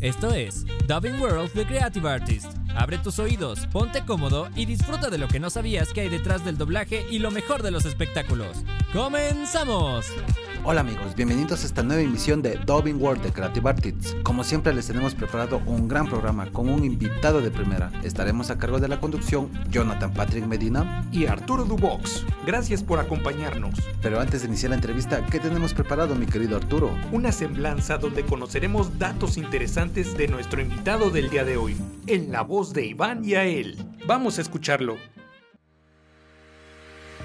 Esto es Dubbing World The Creative Artist. Abre tus oídos, ponte cómodo y disfruta de lo que no sabías que hay detrás del doblaje y lo mejor de los espectáculos. ¡Comenzamos! Hola amigos, bienvenidos a esta nueva emisión de Dubbing World de Creative Artists. Como siempre les tenemos preparado un gran programa con un invitado de primera. Estaremos a cargo de la conducción Jonathan Patrick Medina y Arturo Dubox. Gracias por acompañarnos. Pero antes de iniciar la entrevista, ¿qué tenemos preparado mi querido Arturo? Una semblanza donde conoceremos datos interesantes de nuestro invitado del día de hoy, en la voz de Iván y a él. Vamos a escucharlo.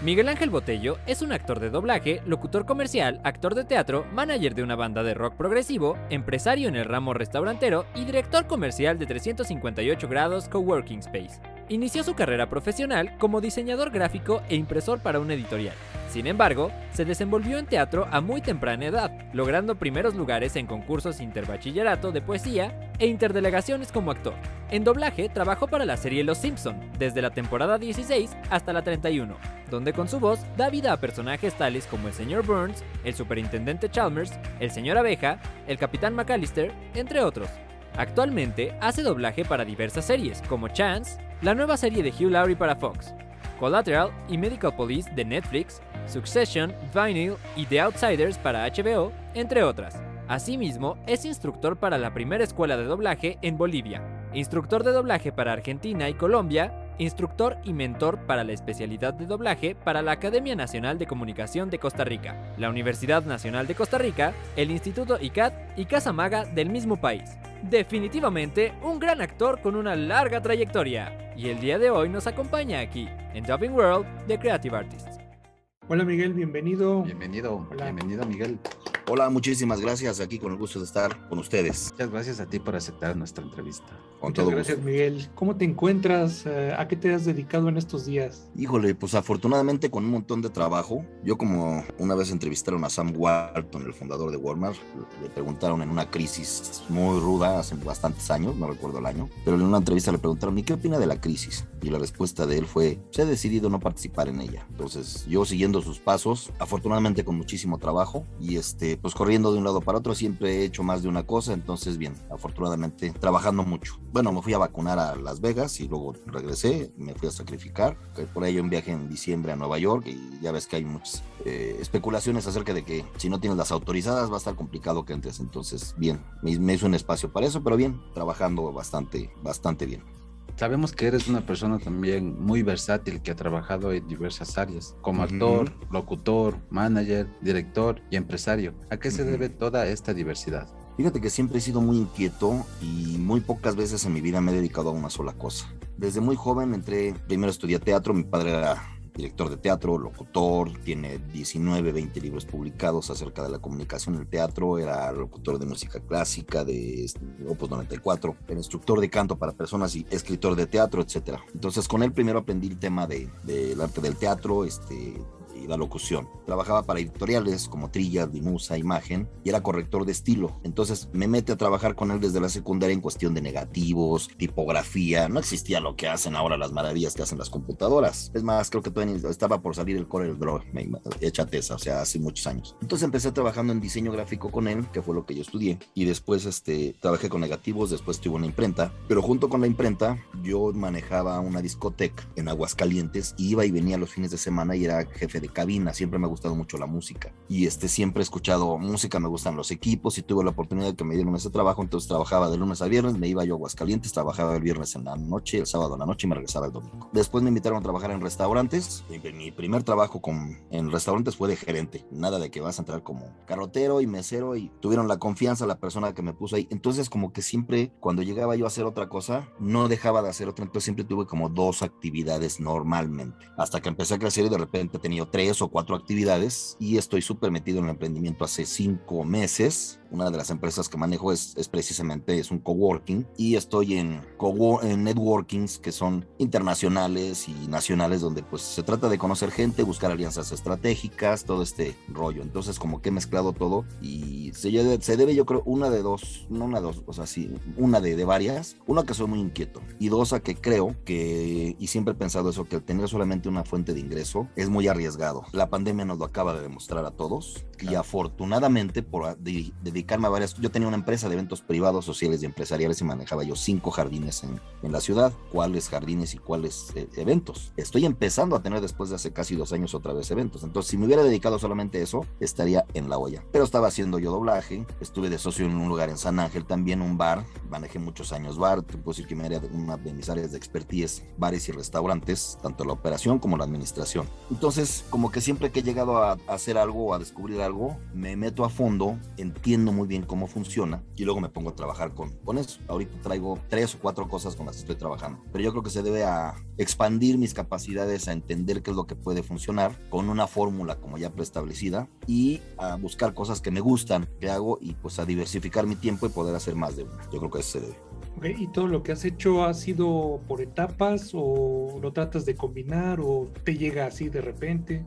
Miguel Ángel Botello es un actor de doblaje, locutor comercial, actor de teatro, manager de una banda de rock progresivo, empresario en el ramo restaurantero y director comercial de 358 grados Coworking Space. Inició su carrera profesional como diseñador gráfico e impresor para una editorial. Sin embargo, se desenvolvió en teatro a muy temprana edad, logrando primeros lugares en concursos interbachillerato de poesía e interdelegaciones como actor. En doblaje trabajó para la serie Los Simpson, desde la temporada 16 hasta la 31, donde con su voz da vida a personajes tales como el señor Burns, el superintendente Chalmers, el señor Abeja, el capitán McAllister, entre otros. Actualmente hace doblaje para diversas series, como Chance, la nueva serie de Hugh Laurie para Fox, Collateral y Medical Police de Netflix, Succession, Vinyl y The Outsiders para HBO, entre otras. Asimismo, es instructor para la primera escuela de doblaje en Bolivia, instructor de doblaje para Argentina y Colombia, instructor y mentor para la especialidad de doblaje para la Academia Nacional de Comunicación de Costa Rica, la Universidad Nacional de Costa Rica, el Instituto ICAT y Casa Maga del mismo país. Definitivamente un gran actor con una larga trayectoria. Y el día de hoy nos acompaña aquí, en Dubbing World de Creative Artists. Hola Miguel, bienvenido. Bienvenido, bienvenido Miguel. Hola, muchísimas gracias aquí con el gusto de estar con ustedes. Muchas gracias a ti por aceptar nuestra entrevista. Con Muchas gracias Miguel. ¿Cómo te encuentras? Eh, ¿A qué te has dedicado en estos días? Híjole, pues afortunadamente con un montón de trabajo. Yo como una vez entrevistaron a Sam Walton, el fundador de Walmart, le preguntaron en una crisis muy ruda hace bastantes años, no recuerdo el año, pero en una entrevista le preguntaron, ¿y qué opina de la crisis? Y la respuesta de él fue, se ha decidido no participar en ella. Entonces yo siguiendo sus pasos, afortunadamente con muchísimo trabajo y este, pues corriendo de un lado para otro, siempre he hecho más de una cosa, entonces bien, afortunadamente trabajando mucho. Bueno, me fui a vacunar a Las Vegas y luego regresé, me fui a sacrificar, por ahí un viaje en diciembre a Nueva York y ya ves que hay muchas eh, especulaciones acerca de que si no tienes las autorizadas va a estar complicado que entres, entonces bien, me, me hizo un espacio para eso, pero bien, trabajando bastante, bastante bien. Sabemos que eres una persona también muy versátil que ha trabajado en diversas áreas, como actor, locutor, manager, director y empresario. ¿A qué se debe toda esta diversidad? Fíjate que siempre he sido muy inquieto y muy pocas veces en mi vida me he dedicado a una sola cosa. Desde muy joven entré, primero estudié teatro, mi padre era director de teatro, locutor, tiene 19, 20 libros publicados acerca de la comunicación en el teatro, era locutor de música clásica de Opus 94, era instructor de canto para personas y escritor de teatro, etc. Entonces con él primero aprendí el tema del de, arte del teatro, este, la locución. Trabajaba para editoriales como Trilla, Dimusa, Imagen y era corrector de estilo. Entonces me mete a trabajar con él desde la secundaria en cuestión de negativos, tipografía. No existía lo que hacen ahora las maravillas que hacen las computadoras. Es más, creo que todavía estaba por salir el Corel Draw, échate esa, o sea, hace muchos años. Entonces empecé trabajando en diseño gráfico con él, que fue lo que yo estudié. Y después este, trabajé con negativos, después tuve una imprenta. Pero junto con la imprenta, yo manejaba una discoteca en Aguascalientes, iba y venía los fines de semana y era jefe de cabina, siempre me ha gustado mucho la música y este siempre he escuchado música, me gustan los equipos y tuve la oportunidad de que me dieron ese trabajo, entonces trabajaba de lunes a viernes, me iba yo a Aguascalientes, trabajaba el viernes en la noche, el sábado en la noche y me regresaba el domingo. Después me invitaron a trabajar en restaurantes, mi primer trabajo con, en restaurantes fue de gerente, nada de que vas a entrar como carrotero y mesero y tuvieron la confianza la persona que me puso ahí, entonces como que siempre cuando llegaba yo a hacer otra cosa, no dejaba de hacer otra, entonces siempre tuve como dos actividades normalmente, hasta que empecé a crecer y de repente tenido tres o cuatro actividades y estoy súper metido en el emprendimiento hace cinco meses una de las empresas que manejo es, es precisamente es un coworking y estoy en, en networkings que son internacionales y nacionales donde pues se trata de conocer gente, buscar alianzas estratégicas, todo este rollo. Entonces como que he mezclado todo y se, se debe yo creo una de dos, no una de dos, o sea, sí, una de, de varias. Una que soy muy inquieto y dos a que creo que, y siempre he pensado eso, que tener solamente una fuente de ingreso es muy arriesgado. La pandemia nos lo acaba de demostrar a todos y afortunadamente por dedicar dedicarme a varias. Yo tenía una empresa de eventos privados, sociales y empresariales y manejaba yo cinco jardines en, en la ciudad. ¿Cuáles jardines y cuáles eh, eventos? Estoy empezando a tener después de hace casi dos años otra vez eventos. Entonces, si me hubiera dedicado solamente a eso, estaría en la olla. Pero estaba haciendo yo doblaje, estuve de socio en un lugar en San Ángel, también un bar, manejé muchos años bar, te puedo decir que me era una de mis áreas de expertise, bares y restaurantes, tanto la operación como la administración. Entonces, como que siempre que he llegado a, a hacer algo a descubrir algo, me meto a fondo, entiendo muy bien cómo funciona y luego me pongo a trabajar con, con eso. Ahorita traigo tres o cuatro cosas con las que estoy trabajando, pero yo creo que se debe a expandir mis capacidades a entender qué es lo que puede funcionar con una fórmula como ya preestablecida y a buscar cosas que me gustan, que hago y pues a diversificar mi tiempo y poder hacer más de una. Yo creo que eso se debe. ¿Y todo lo que has hecho ha sido por etapas o lo tratas de combinar o te llega así de repente?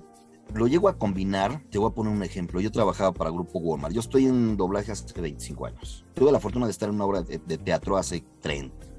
Lo llego a combinar, te voy a poner un ejemplo. Yo trabajaba para Grupo Walmart. Yo estoy en doblaje hace 25 años. Tuve la fortuna de estar en una obra de, teatro hace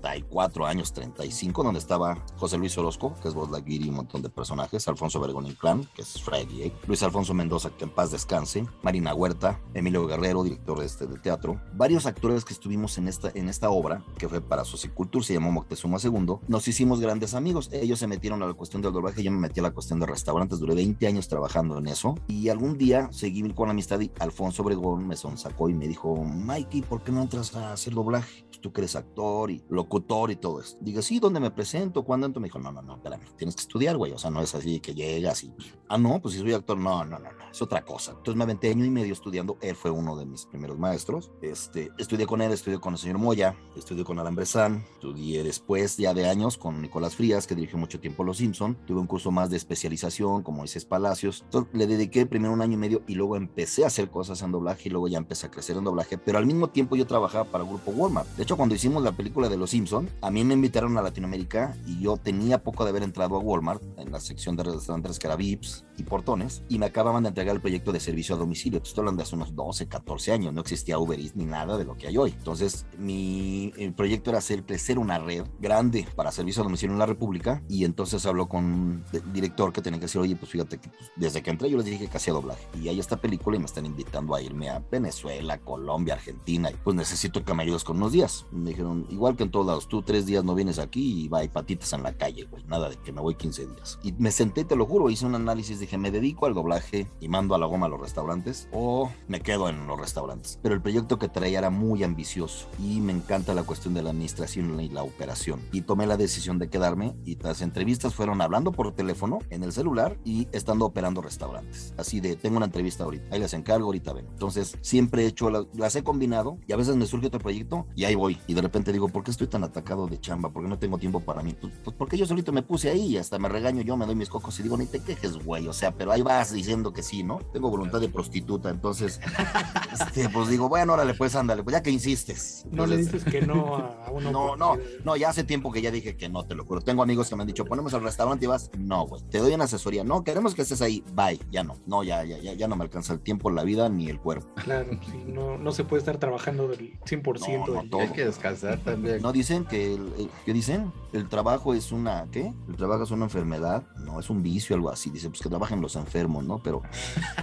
34 años, 35, donde estaba José Luis Orozco, que es voz Laguiri y un montón de personajes, Alfonso Vergón Inclán, que es Freddy, ¿eh? Luis Alfonso Mendoza, que en paz descanse, Marina Huerta, Emilio Guerrero, director de, este, de teatro, varios actores que estuvimos en esta, en esta obra, que fue para Socicultura, se llamó Moctezuma II, nos hicimos grandes amigos. Ellos se metieron a la cuestión del doblaje, yo me metí a la cuestión de restaurantes, duré 20 años trabajando en eso, y algún día seguí con la amistad y Alfonso Obregón me sonsacó y me dijo, Mikey, ¿por qué no entras a hacer doblaje? Pues tú que eres actor y locutor y todo eso. Digo, sí, ¿dónde me presento? ¿Cuándo entro? Me dijo, no, no, no, espérame, tienes que estudiar, güey. O sea, no es así que llegas y, ah, no, pues si soy actor, no, no, no, no, es otra cosa. Entonces me aventé año y medio estudiando. Él fue uno de mis primeros maestros. Este, estudié con él, estudié con el señor Moya, estudié con Alan Bressan, estudié después, ya de años, con Nicolás Frías, que dirigió mucho tiempo Los Simpson. Tuve un curso más de especialización, como Moisés Palacios. Entonces le dediqué primero un año y medio y luego empecé a hacer cosas en doblaje y luego ya empecé a crecer en doblaje. Pero al mismo tiempo yo trabajaba para el grupo Walmart. De hecho, cuando hicimos la película de Los Simpson, a mí me invitaron a Latinoamérica y yo tenía poco de haber entrado a Walmart en la sección de restaurantes que era VIPs y portones y me acababan de entregar el proyecto de servicio a domicilio. Estoy hablando de hace unos 12, 14 años. No existía Uber Eats ni nada de lo que hay hoy. Entonces, mi el proyecto era hacer crecer una red grande para servicio a domicilio en la República y entonces habló con el director que tenía que decir, oye, pues fíjate que pues, desde que entré yo les dije que hacía doblaje y hay esta película y me están invitando a irme a Venezuela, Colombia, Argentina y pues necesito que me ayudes con unos días. Me dijeron, igual que en todos lados, tú tres días no vienes aquí y va, hay patitas en la calle, güey, nada de que me voy 15 días. Y me senté, te lo juro, hice un análisis, dije, ¿me dedico al doblaje y mando a la goma a los restaurantes o me quedo en los restaurantes? Pero el proyecto que traía era muy ambicioso y me encanta la cuestión de la administración y la operación. Y tomé la decisión de quedarme y las entrevistas fueron hablando por teléfono en el celular y estando operando restaurantes. Así de, tengo una entrevista ahorita, ahí les encargo, ahorita ven. Entonces, siempre he hecho, las, las he combinado y a veces me surge otro proyecto y ahí voy. Y de repente digo, ¿por qué estoy tan atacado de chamba? ¿Por qué no tengo tiempo para mí? Pues, pues porque yo solito me puse ahí y hasta me regaño yo, me doy mis cocos y digo, ni te quejes, güey. O sea, pero ahí vas diciendo que sí, ¿no? Tengo voluntad de prostituta, entonces, este, pues digo, bueno, órale, pues ándale, pues ya que insistes. No le dices que no a uno. no, no, no, ya hace tiempo que ya dije que no, te lo juro. Tengo amigos que me han dicho, ponemos al restaurante y vas, no, güey, te doy una asesoría. No, queremos que estés ahí, bye, ya no, no, ya, ya, ya, ya no me alcanza el tiempo, la vida ni el cuerpo. Claro, sí, no, no se puede estar trabajando del 100% No, no, del. Hay que descansar también. No dicen que, el, el- ¿qué dicen? El trabajo es una, ¿qué? El trabajo es una enfermedad, no, es un vicio, algo así. Dice, pues que trabajen los enfermos, ¿no? Pero,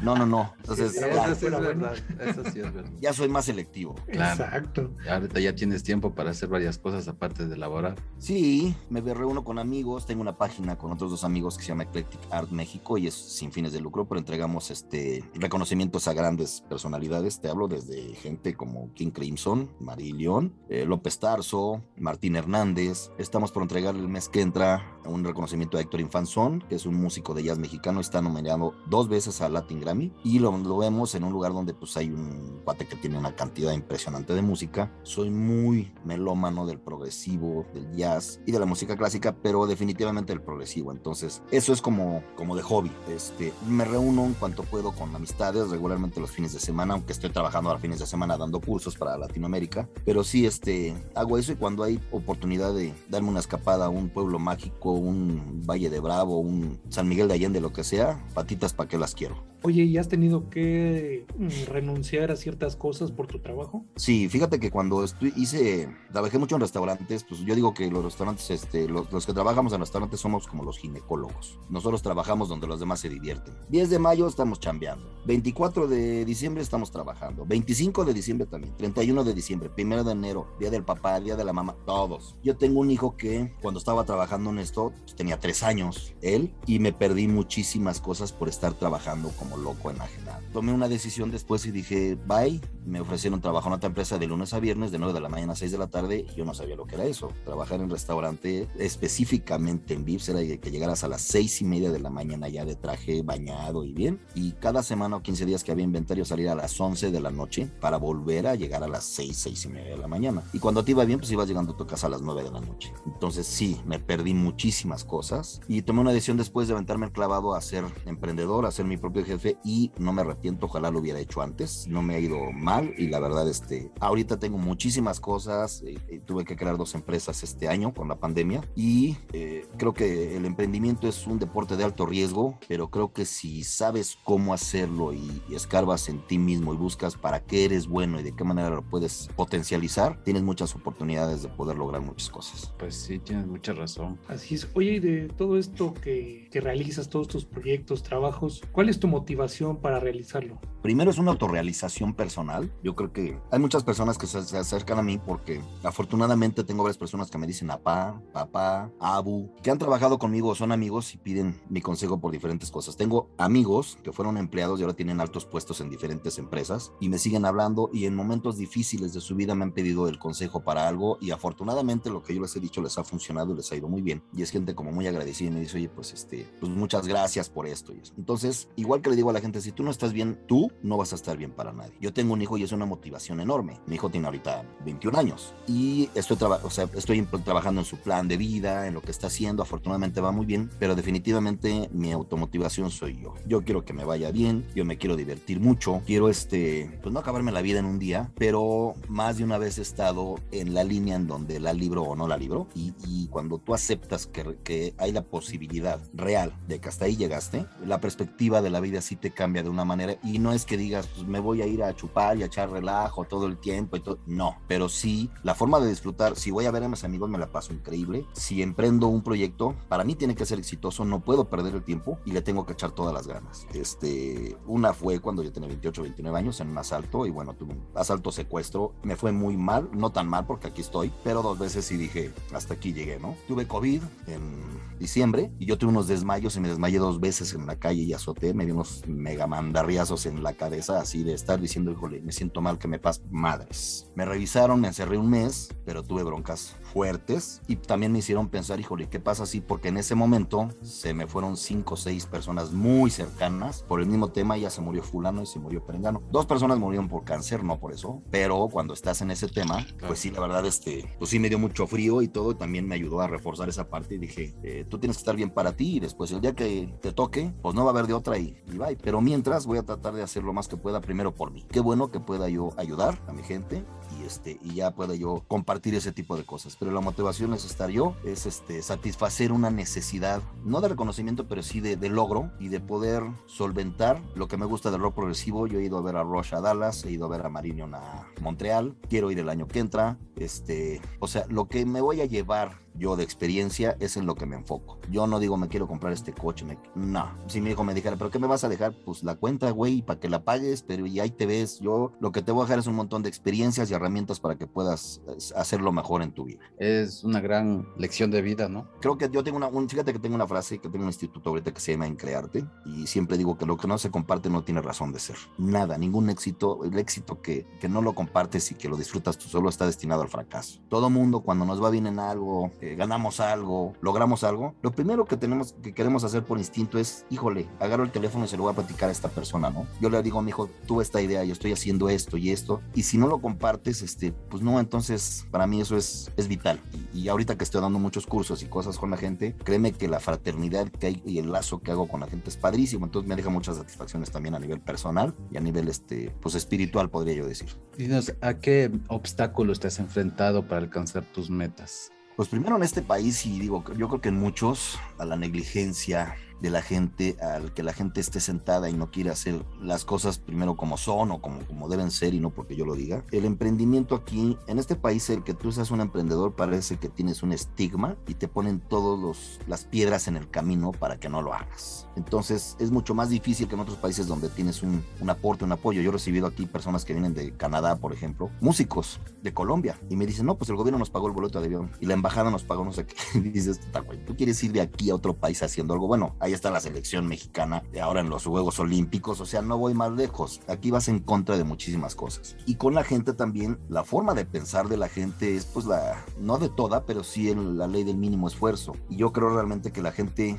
no, no, no. Entonces, Sí, Eso ya, sí es bueno. verdad. Eso sí es verdad. ya soy más selectivo. Claro. Exacto. Ahorita ya tienes tiempo para hacer varias cosas aparte de laborar. Sí, me reúno con amigos, tengo una página con otros dos amigos que se llama Eclectic Art México y es sin fines de lucro, pero entregamos este reconocimientos a grandes personalidades. Te hablo desde gente como King Crimson, Marilión, eh, López Tarso, Martín Hernández. Estamos por entregar el mes que entra un reconocimiento a Héctor Infanzón, que es un músico de jazz mexicano, está nominado dos veces a Latin Grammy y lo, vemos en un lugar donde pues hay un cuate que tiene una cantidad impresionante de música. Soy muy melómano del progresivo, del jazz y de la música clásica, pero definitivamente del progresivo. Entonces, eso es como, como de hobby. Este, me reúno en cuanto puedo con amistades, regularmente los fines de semana, aunque estoy trabajando a los fines de semana dando cursos para Latinoamérica, pero sí este, hago eso y cuando hay oportunidad de darme una escapada a un pueblo mágico, un Valle de Bravo, un San Miguel de Allende, lo que sea, patitas para qué las quiero. Oye, ¿y has tenido que mm, renunciar a ciertas cosas por tu trabajo? Sí, fíjate que cuando hice, trabajé mucho en restaurantes, pues yo digo que los restaurantes, este, los, los que trabajamos en restaurantes somos como los ginecólogos. Nosotros trabajamos donde los demás se divierten. 10 de mayo estamos chambeando. 24 de diciembre estamos trabajando. 25 de diciembre también. 31 de diciembre. 1 de enero. Día del papá, día de la mamá. Todos. Yo tengo un hijo que cuando estaba trabajando en esto, pues, tenía 3 años. Él. Y me perdí muchísimas cosas por estar trabajando como loco enajenado. Tomé una decisión después y dije, bye. Me ofrecieron trabajo en otra empresa de lunes a viernes, de 9 de la mañana a 6 de la tarde. Yo no sabía lo que era eso. Trabajar en restaurante, específicamente en Vips, era que llegaras a las 6 y media de la mañana ya de traje bañado y bien. Y cada semana o 15 días que había inventario salir a las 11 de la noche para volver a llegar a las 6, 6 y media de la mañana. Y cuando te iba bien, pues ibas llegando a tu casa a las 9 de la noche. Entonces sí, me perdí muchísimas cosas y tomé una decisión después de aventarme el clavado a ser emprendedor, a ser mi propio jefe y no me arrepiento, ojalá lo hubiera hecho antes. No me ha ido mal y la verdad, este, ahorita tengo muchísimas cosas. Eh, eh, tuve que crear dos empresas este año con la pandemia y eh, creo que el emprendimiento es un deporte de alto riesgo, pero creo que si sabes cómo hacerlo y, y, escarbas en ti mismo y buscas para qué eres bueno y de qué manera lo puedes potencializar, tienes muchas oportunidades de poder lograr muchas cosas. Pues sí, tienes mucha razón. Así es. Oye, y de todo esto que, que realizas, todos tus proyectos, trabajos, ¿cuál es tu motivación para realizarlo? Primero es una autorrealización personal. Yo creo que hay muchas personas que se, acercan a mí porque afortunadamente tengo varias personas que me dicen papá, papá, abu, que han trabajado conmigo, son amigos y piden mi consejo por diferentes cosas. Tengo amigos que fueron empleados y ahora tienen altos puestos en diferentes empresas y me siguen hablando y en momentos difíciles de su vida me han pedido el consejo para algo y afortunadamente lo que yo les he dicho les ha funcionado y les ha ido muy bien. Y es gente como muy agradecida y me dice, oye, pues este, pues muchas gracias por esto y. Entonces, igual que le digo a la gente, si tú no estás bien, tú no vas a estar bien para nadie. Yo tengo un hijo y es una motivación enorme. Mi hijo tiene ahorita 21 años y estoy, o estoy trabajando en su plan de vida, en lo que está haciendo. Afortunadamente va muy bien, pero definitivamente mi automotivación soy yo. Yo quiero que me vaya bien, yo me quiero divertir mucho, quiero este, pues no acabarme la vida en un día, pero más de una vez he estado en la línea en donde la libro o no la libro y, y cuando tú aceptas que, que hay la posibilidad real de que hasta ahí llegaste, la perspectiva de la vida sí te cambia de una manera y no es que digas, pues me voy a ir a chupar y a echar relajo todo el tiempo y todo, no, pero sí la forma de disfrutar, si voy a ver a mis amigos me la paso increíble, si emprendo un proyecto, para mí tiene que ser exitoso, no puedo perder el tiempo y le tengo que echar todas las ganas. Este, una fue cuando yo tenía 28, 29 años en un asalto y bueno, tuve un asalto secuestro, me fue muy mal, no tan mal porque aquí estoy, pero dos veces sí dije, hasta aquí llegué, ¿no? Tuve COVID en diciembre y yo tuve unos desmayos y me desmayé dos veces en la calle y azoté, me dio unos mega mandarriazos en la cabeza así de estar diciendo, híjole, me siento mal, que me pasa madres. Me revisaron, me encerré un mes, pero tuve broncas fuertes y también me hicieron pensar, híjole, ¿qué pasa así? Porque en ese momento se me fueron cinco o seis personas muy cercanas por el mismo tema, ya se murió fulano y se murió perengano. Dos personas murieron por cáncer, no por eso, pero cuando estás en ese tema, pues sí, la verdad, este, pues sí me dio mucho frío y todo, y también me ayudó a reforzar esa parte y dije, eh, tú tienes que estar bien para ti y después el día que te toque, pues no va a haber de otra y, y bye. Pero mientras voy a tratar de hacer lo más que pueda primero por mí. Qué bueno que pueda yo ayudar a mi gente y este y ya pueda yo compartir ese tipo de cosas. Pero la motivación es estar yo es este satisfacer una necesidad no de reconocimiento pero sí de, logro y de poder solventar lo que me gusta del rock progresivo. Yo he ido a ver a Rush a Dallas he ido a ver a Marinion a Montreal quiero ir el año que entra este o sea lo que me voy a llevar yo de experiencia es en lo que me enfoco. Yo no digo me quiero comprar este coche, me... no. Si mi hijo me dijera, pero ¿qué me vas a dejar? Pues la cuenta, güey, para que la pagues, pero y ahí te ves. Yo lo que te voy a dejar es un montón de experiencias y herramientas para que puedas hacerlo mejor en tu vida. Es una gran lección de vida, ¿no? Creo que yo tengo una, un, fíjate que tengo una frase que tengo un instituto ahorita que se llama Increarte y siempre digo que lo que no se comparte no tiene razón de ser. Nada, ningún éxito, el éxito que, que no lo compartes y que lo disfrutas tú solo está destinado al fracaso. Todo mundo cuando nos va bien en algo, eh, ganamos algo, logramos algo, lo primero que tenemos, que queremos hacer por instinto es, híjole, agarro el teléfono y se lo voy a platicar a esta persona, ¿no? Yo le digo a mi hijo, tuve esta idea, yo estoy haciendo esto y esto, y si no lo compartes, este, pues no, entonces para mí eso es, es vital. Y, ahorita que estoy dando muchos cursos y cosas con la gente, créeme que la fraternidad que hay y el lazo que hago con la gente es padrísimo, entonces me deja muchas satisfacciones también a nivel personal y a nivel, este, pues espiritual, podría yo decir. Dinos, ¿a qué obstáculos te has enfrentado para alcanzar tus metas? Pues primero en este país, y digo, yo creo que en muchos, a la negligencia, de la gente al que la gente esté sentada y no quiere hacer las cosas primero como son o como, como deben ser y no porque yo lo diga. El emprendimiento aquí, en este país, el que tú seas un emprendedor parece que tienes un estigma y te ponen todas las piedras en el camino para que no lo hagas. Entonces es mucho más difícil que en otros países donde tienes un, un aporte, un apoyo. Yo he recibido aquí personas que vienen de Canadá, por ejemplo, músicos de Colombia, y me dicen, no, pues el gobierno nos pagó el boleto de avión y la embajada nos pagó no sé qué. Dices, tú quieres ir de aquí a otro país haciendo algo. Bueno, ahí está la selección mexicana, de ahora en los Juegos Olímpicos, o sea, no voy más lejos. Aquí vas en contra de muchísimas cosas. Y con la gente también, la forma de pensar de la gente es pues la, no de toda, pero sí en la ley del mínimo esfuerzo. Y yo creo realmente que la gente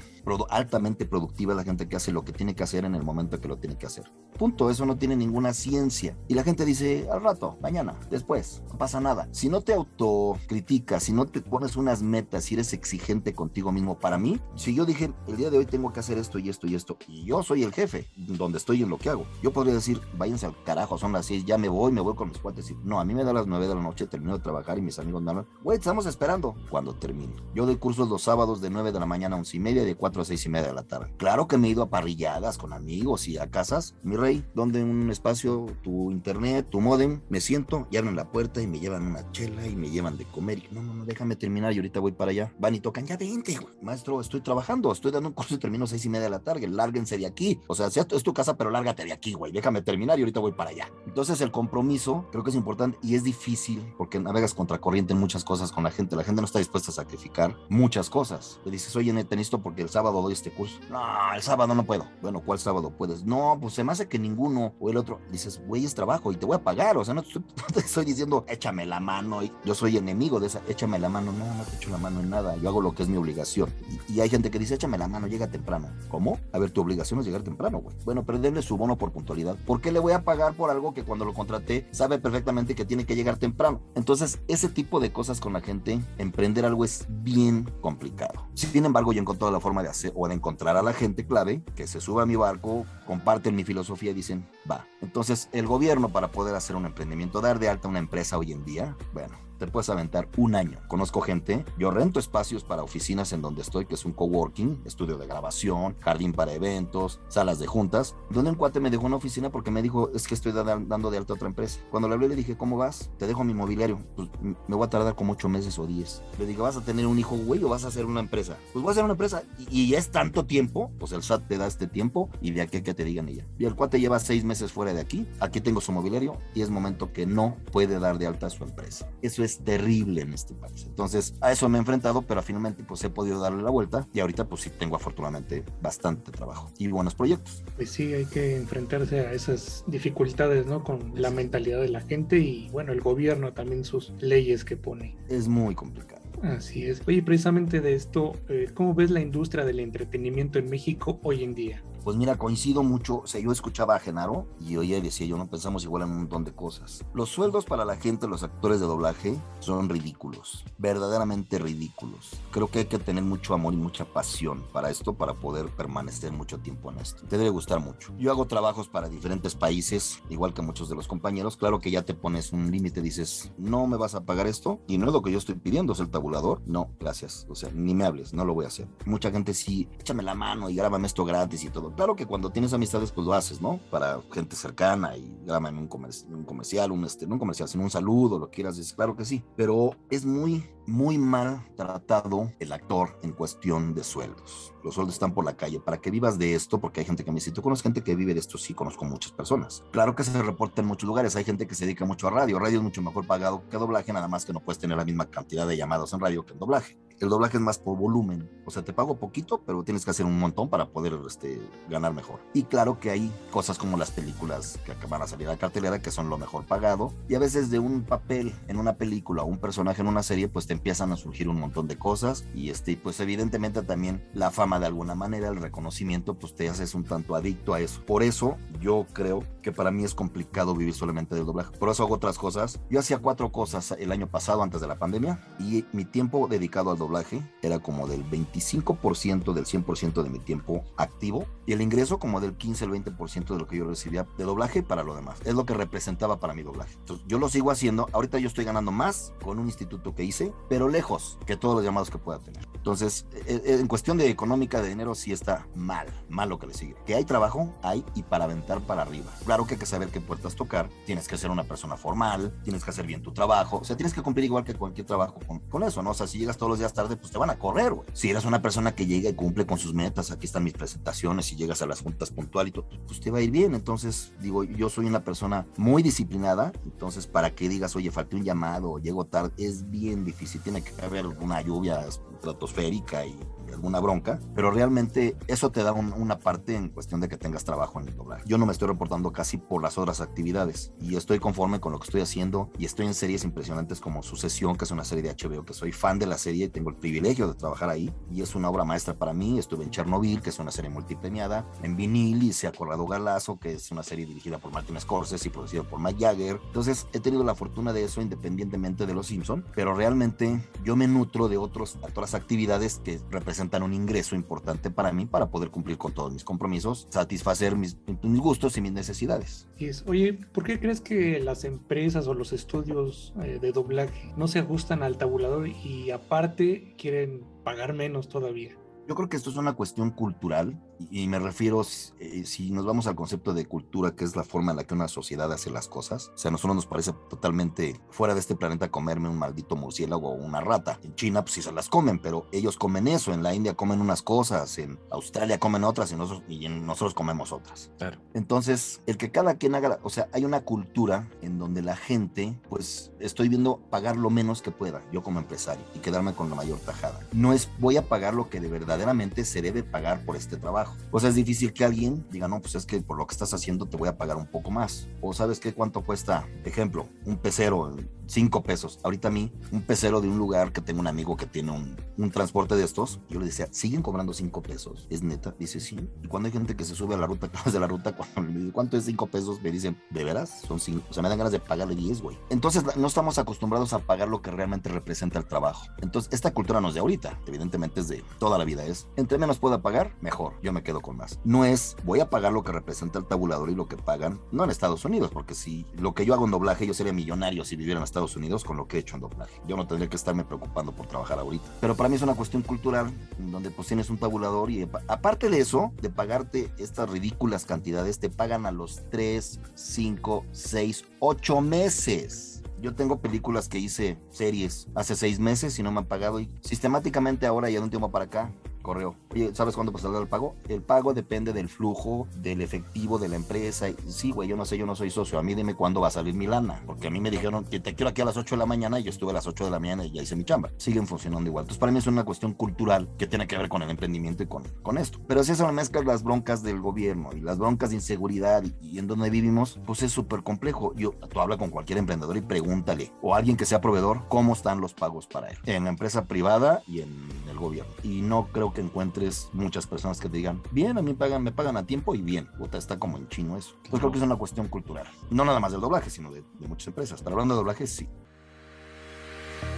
altamente productiva es la gente que hace lo que tiene que hacer en el momento que lo tiene que hacer. Punto, eso no tiene ninguna ciencia. Y la gente dice, al rato, mañana, después, no pasa nada. Si no te autocriticas, si no te pones unas metas, si eres exigente contigo mismo, para mí, si yo dije, el día de hoy tengo que hacer esto y esto y esto, y yo soy el jefe, donde estoy en lo que hago, yo podría decir, váyanse al carajo, son las 6, ya me voy, me voy con mis cuates. Y, no, a mí me da las 9 de la noche, termino de trabajar y mis amigos me hablan, güey, estamos esperando cuando termine. Yo doy cursos los sábados de 9 de la mañana a 11 y media y de 4 a 6 y media de la tarde. Claro que me he ido a parrilladas con amigos y a casas, mi rey, donde un espacio, tu internet, tu modem, me siento y abren la puerta y me llevan una chela y me llevan de comer. Y, no, no, no, déjame terminar y ahorita voy para allá. Van y tocan, ya vente, maestro, estoy trabajando, estoy dando un curso y termino seis y media de la tarde, lárguense de aquí. O sea, es tu casa, pero lárgate de aquí, güey, déjame terminar y ahorita voy para allá. Entonces el compromiso creo que es importante y es difícil porque navegas contracorriente en muchas cosas con la gente. La gente no está dispuesta a sacrificar muchas cosas. Le dices, oye, neta, necesito porque el sábado doy este curso. No, el sábado no puedo. Bueno, ¿cuál sábado puedes? No, pues se me hace que ninguno o el otro. Dices, güey, es trabajo y te voy a pagar. O sea, no te, estoy, diciendo, échame la mano. Y yo soy enemigo de esa, échame la mano. No, no te echo la mano en nada. Yo hago lo que es mi obligación. Y, hay gente que dice, échame la mano, llega temprano. ¿Cómo? A ver, tu obligación es llegar temprano, güey. Bueno, pero su bono por puntualidad. ¿Por qué le voy a pagar por algo que cuando lo contraté sabe perfectamente que tiene que llegar temprano? Entonces, ese tipo de cosas con la gente, emprender algo es bien complicado. Sin embargo, yo he encontrado la forma de hacer o de encontrar a la gente clave que se suba a mi barco, comparten mi filosofía y dicen, va. Entonces, el gobierno para poder hacer un emprendimiento, dar de alta una empresa hoy en día, bueno, te puedes aventar un año. Conozco gente, yo rento espacios para oficinas en donde estoy, que es un coworking, estudio de grabación, jardín para eventos, salas de juntas, donde un cuate me dejó una oficina porque me dijo, es que estoy dando de alta otra empresa. Cuando le hablé le dije, ¿cómo vas? Te dejo mi mobiliario. Pues me voy a tardar como ocho meses o diez. Le digo, ¿vas a tener un hijo, güey, o vas a hacer una empresa? Pues voy a hacer una empresa. Y, y es tanto tiempo, pues el SAT te da este tiempo y de aquí a que te digan ella. Y el cuate lleva seis meses fuera de aquí, aquí tengo su mobiliario y es momento que no puede dar de alta su empresa. Eso es terrible en este país. Entonces, a eso me he enfrentado, pero finalmente pues he podido darle la vuelta y ahorita pues sí tengo afortunadamente bastante trabajo y buenos proyectos. Pues sí, hay que enfrentarse a esas dificultades, ¿no? Con la mentalidad de la gente y bueno, el gobierno también sus leyes que pone. Es muy complicado. Así es. Oye, precisamente de esto, eh, ¿cómo ves la industria del entretenimiento en México hoy en día? Pues mira, coincido mucho. O sea, yo escuchaba a Genaro y y decía yo, no pensamos igual en un montón de cosas. Los sueldos para la gente, los actores de doblaje, son ridículos. Verdaderamente ridículos. Creo que hay que tener mucho amor y mucha pasión para esto, para poder permanecer mucho tiempo en esto. Te debe gustar mucho. Yo hago trabajos para diferentes países, igual que muchos de los compañeros. Claro que ya te pones un límite, dices, no me vas a pagar esto. Y no es lo que yo estoy pidiendo, es el tabulador. No, gracias. O sea, ni me hables, no lo voy a hacer. Mucha gente sí, échame la mano y grábame esto gratis y todo claro que cuando tienes amistades, pues lo haces, ¿no? Para gente cercana y grábame un, un comercial, un, este, no un comercial, sino un saludo, lo quieras decir, claro que sí. Pero es muy, muy mal tratado el actor en cuestión de sueldos. Los sueldos están por la calle. Para que vivas de esto, porque hay gente que me dice, ¿tú conoces gente que vive de esto? Sí, conozco muchas personas. Claro que se reporta en muchos lugares. Hay gente que se dedica mucho a radio. Radio es mucho mejor pagado que doblaje, nada más que no puedes tener la misma cantidad de llamados en radio que en doblaje el doblaje es más por volumen. O sea, te pago poquito, pero tienes que hacer un montón para poder este, ganar mejor. Y claro que hay cosas como las películas que acaban a salir a cartelera que son lo mejor pagado. Y a veces de un papel en una película o un personaje en una serie, pues te empiezan a surgir un montón de cosas. Y este, pues evidentemente también la fama de alguna manera, el reconocimiento, pues te haces un tanto adicto a eso. Por eso yo creo que para mí es complicado vivir solamente del doblaje. Por eso hago otras cosas. Yo hacía cuatro cosas el año pasado antes de la pandemia y mi tiempo dedicado al doblaje doblaje era como del 25% del 100% de mi tiempo activo y el ingreso como del 15 al 20% de lo que yo recibía de doblaje para lo demás. Es lo que representaba para mi doblaje. Entonces, yo lo sigo haciendo. Ahorita yo estoy ganando más con un instituto que hice, pero lejos que todos los llamados que pueda tener. Entonces, e, e, en cuestión de económica de dinero, sí está mal, mal lo que le sigue. Que hay trabajo, hay y para aventar para arriba. Claro que hay que saber qué puertas tocar. Tienes que ser una persona formal, tienes que hacer bien tu trabajo. O sea, tienes que cumplir igual que cualquier trabajo con, con eso, ¿no? O sea, si llegas todos los días tarde, pues te van a correr, güey. Si eres una persona que llega y cumple con sus metas, aquí están mis presentaciones, y llegas a las juntas puntual y todo, pues te va a ir bien. Entonces, digo, yo soy una persona muy disciplinada, entonces para que digas, oye, falté un llamado, llego tarde, es bien difícil. Tiene que haber una lluvia estratosférica y alguna bronca, pero realmente eso te da una parte en cuestión de que tengas trabajo en el doblaje. Yo no me estoy reportando casi por las otras actividades y estoy conforme con lo que estoy haciendo y estoy en series impresionantes como Sucesión, que es una serie de HBO, que soy fan de la serie y tengo el privilegio de trabajar ahí y es una obra maestra para mí. Estuve en Chernobyl, que es una serie multipremiada, en Vinil y Se ha Corrado Galazo, que es una serie dirigida por Martin Scorsese y producida por Mike Jagger. Entonces he tenido la fortuna de eso independientemente de Los Simpson, pero realmente yo me nutro de otros, otras actividades que representan un ingreso importante para mí para poder cumplir con todos mis compromisos, satisfacer mis, mis gustos y mis necesidades. Oye, ¿por qué crees que las empresas o los estudios eh, de doblaje no se ajustan al tabulador y aparte quieren pagar menos todavía? Yo creo que esto es una cuestión cultural y me refiero, eh, si nos vamos al concepto de cultura, que es la forma en la que una sociedad hace las cosas, o sea, a nosotros nos parece totalmente fuera de este planeta comerme un maldito murciélago o una rata. En China, pues sí se las comen, pero ellos comen eso, en la India comen unas cosas, en Australia comen otras y nosotros, y nosotros comemos otras. Claro. Entonces, el que cada quien haga, o sea, hay una cultura en donde la gente, pues estoy viendo pagar lo menos que pueda, yo como empresario, y quedarme con la mayor tajada. No es voy a pagar lo que de verdaderamente se debe pagar por este trabajo o sea, es difícil que alguien diga, no, pues es que por lo que estás haciendo te voy a pagar un poco más. O sabes qué, cuánto cuesta, ejemplo, un pecero, cinco pesos. Ahorita a mí, un pecero de un lugar que tengo un amigo que tiene un, un transporte de estos, yo le decía, ¿siguen cobrando cinco pesos? ¿Es neta? Dice, sí. Y cuando hay gente que se sube a la ruta, de la ruta, cuando le digo, ¿cuánto es cinco pesos? Me dicen, ¿de veras? Son cinco. O sea, me dan ganas de pagarle diez, güey. Entonces, no estamos acostumbrados a pagar lo que realmente representa el trabajo. Entonces, esta cultura no es de ahorita, evidentemente es de toda la vida. Es, entre menos pueda pagar, mejor. Yo me quedo con más. No es, voy a pagar lo que representa el tabulador y lo que pagan, no en Estados Unidos, porque si lo que yo hago en doblaje, yo sería millonario si viviera en Estados Unidos con lo que he hecho en doblaje. Yo no tendría que estarme preocupando por trabajar ahorita. Pero para mí es una cuestión cultural, donde pues tienes un tabulador y aparte de eso, de pagarte estas ridículas cantidades, te pagan a los 3, 5, 6, 8 meses. Yo tengo películas que hice series hace seis meses y no me han pagado y sistemáticamente ahora ya de un tiempo para acá correo. Oye, ¿sabes cuándo pasará el pago? El pago depende del flujo, del efectivo de la empresa. Sí, güey, yo no sé, yo no soy socio. A mí dime cuándo va a salir mi lana. Porque a mí me dijeron que te quiero aquí a las 8 de la mañana y yo estuve a las 8 de la mañana y ya hice mi chamba. Siguen funcionando igual. Entonces, para mí es una cuestión cultural que tiene que ver con el emprendimiento y con, con esto. Pero si eso me mezclas las broncas del gobierno y las broncas de inseguridad y, en donde vivimos, pues es súper complejo. Yo, tú habla con cualquier emprendedor y pregúntale, o alguien que sea proveedor, cómo están los pagos para él. En la empresa privada y en el gobierno. Y no creo que encuentres muchas personas que te digan, bien, a mí pagan, me pagan a tiempo y bien. Puta, está como en chino eso. Pues creo que es una cuestión cultural. No nada más del doblaje, sino de, de muchas empresas. Pero hablando de doblaje, sí.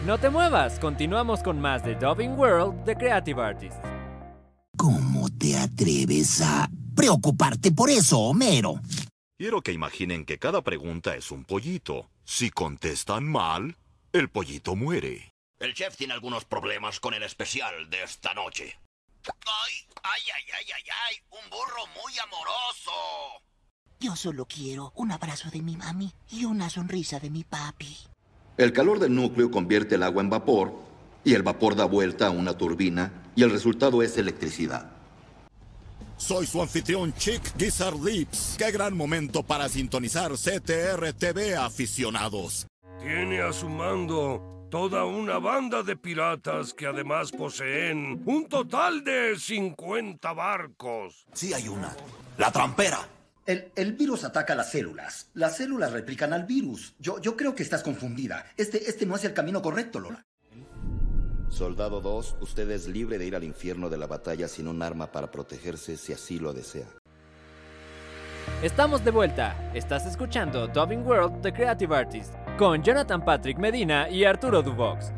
No te muevas, continuamos con más de Dubbing World de Creative Artists. ¿Cómo te atreves a preocuparte por eso, Homero? Quiero que imaginen que cada pregunta es un pollito. Si contestan mal, el pollito muere. El chef tiene algunos problemas con el especial de esta noche. ¡Ay, ay, ay, ay, ay, ay! ¡Un burro muy amoroso! Yo solo quiero un abrazo de mi mami y una sonrisa de mi papi. El calor del núcleo convierte el agua en vapor y el vapor da vuelta a una turbina y el resultado es electricidad. Soy su anfitrión Chick Gizzard Lips. Qué gran momento para sintonizar CTR TV aficionados. Tiene a su mando Toda una banda de piratas que además poseen un total de 50 barcos. Sí hay una. La trampera. El, el, virus ataca las células. Las células replican al virus. Yo, yo creo que estás confundida. Este, este no es el camino correcto, Lola. Soldado 2, usted es libre de ir al infierno de la batalla sin un arma para protegerse si así lo desea. Estamos de vuelta. Estás escuchando Dubbing World The Creative Artist con Jonathan Patrick Medina y Arturo Dubox.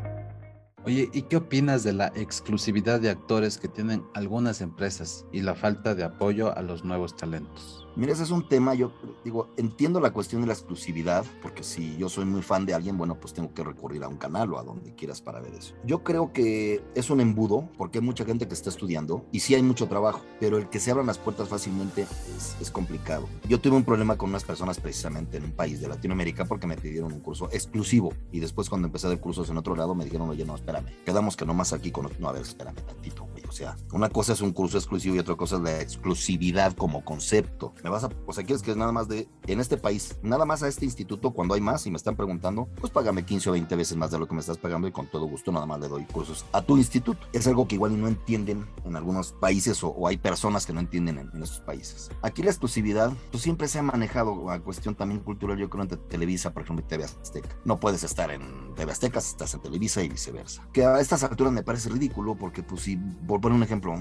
Oye, ¿y qué opinas de la exclusividad de actores que tienen algunas empresas y la falta de apoyo a los nuevos talentos? Mira, ese es un tema, yo digo, entiendo la cuestión de la exclusividad, porque si yo soy muy fan de alguien, bueno, pues tengo que recurrir a un canal o a donde quieras para ver eso. Yo creo que es un embudo, porque hay mucha gente que está estudiando y sí hay mucho trabajo, pero el que se abran las puertas fácilmente es, es complicado. Yo tuve un problema con unas personas precisamente en un país de Latinoamérica porque me pidieron un curso exclusivo y después cuando empecé a dar cursos en otro lado me dijeron, oye, no, espérame, quedamos que nomás aquí con... No, a ver, espérame tantito, güey. O sea, una cosa es un curso exclusivo y otra cosa es la exclusividad como concepto me o sea, quieres que nada más de, en este país, nada más a este instituto, cuando hay más y me están preguntando, pues págame 15 o 20 veces más de lo que me estás pagando y con todo gusto nada más le doy cursos a tu instituto. Es algo que igual no entienden en algunos países o, hay personas que no entienden en, estos países. Aquí la exclusividad, pues siempre se ha manejado a cuestión también cultural, yo creo, entre Televisa, por ejemplo, y TV Azteca. No puedes estar en TV Azteca si estás en Televisa y viceversa. Que a estas alturas me parece ridículo porque, pues, si, por poner un ejemplo,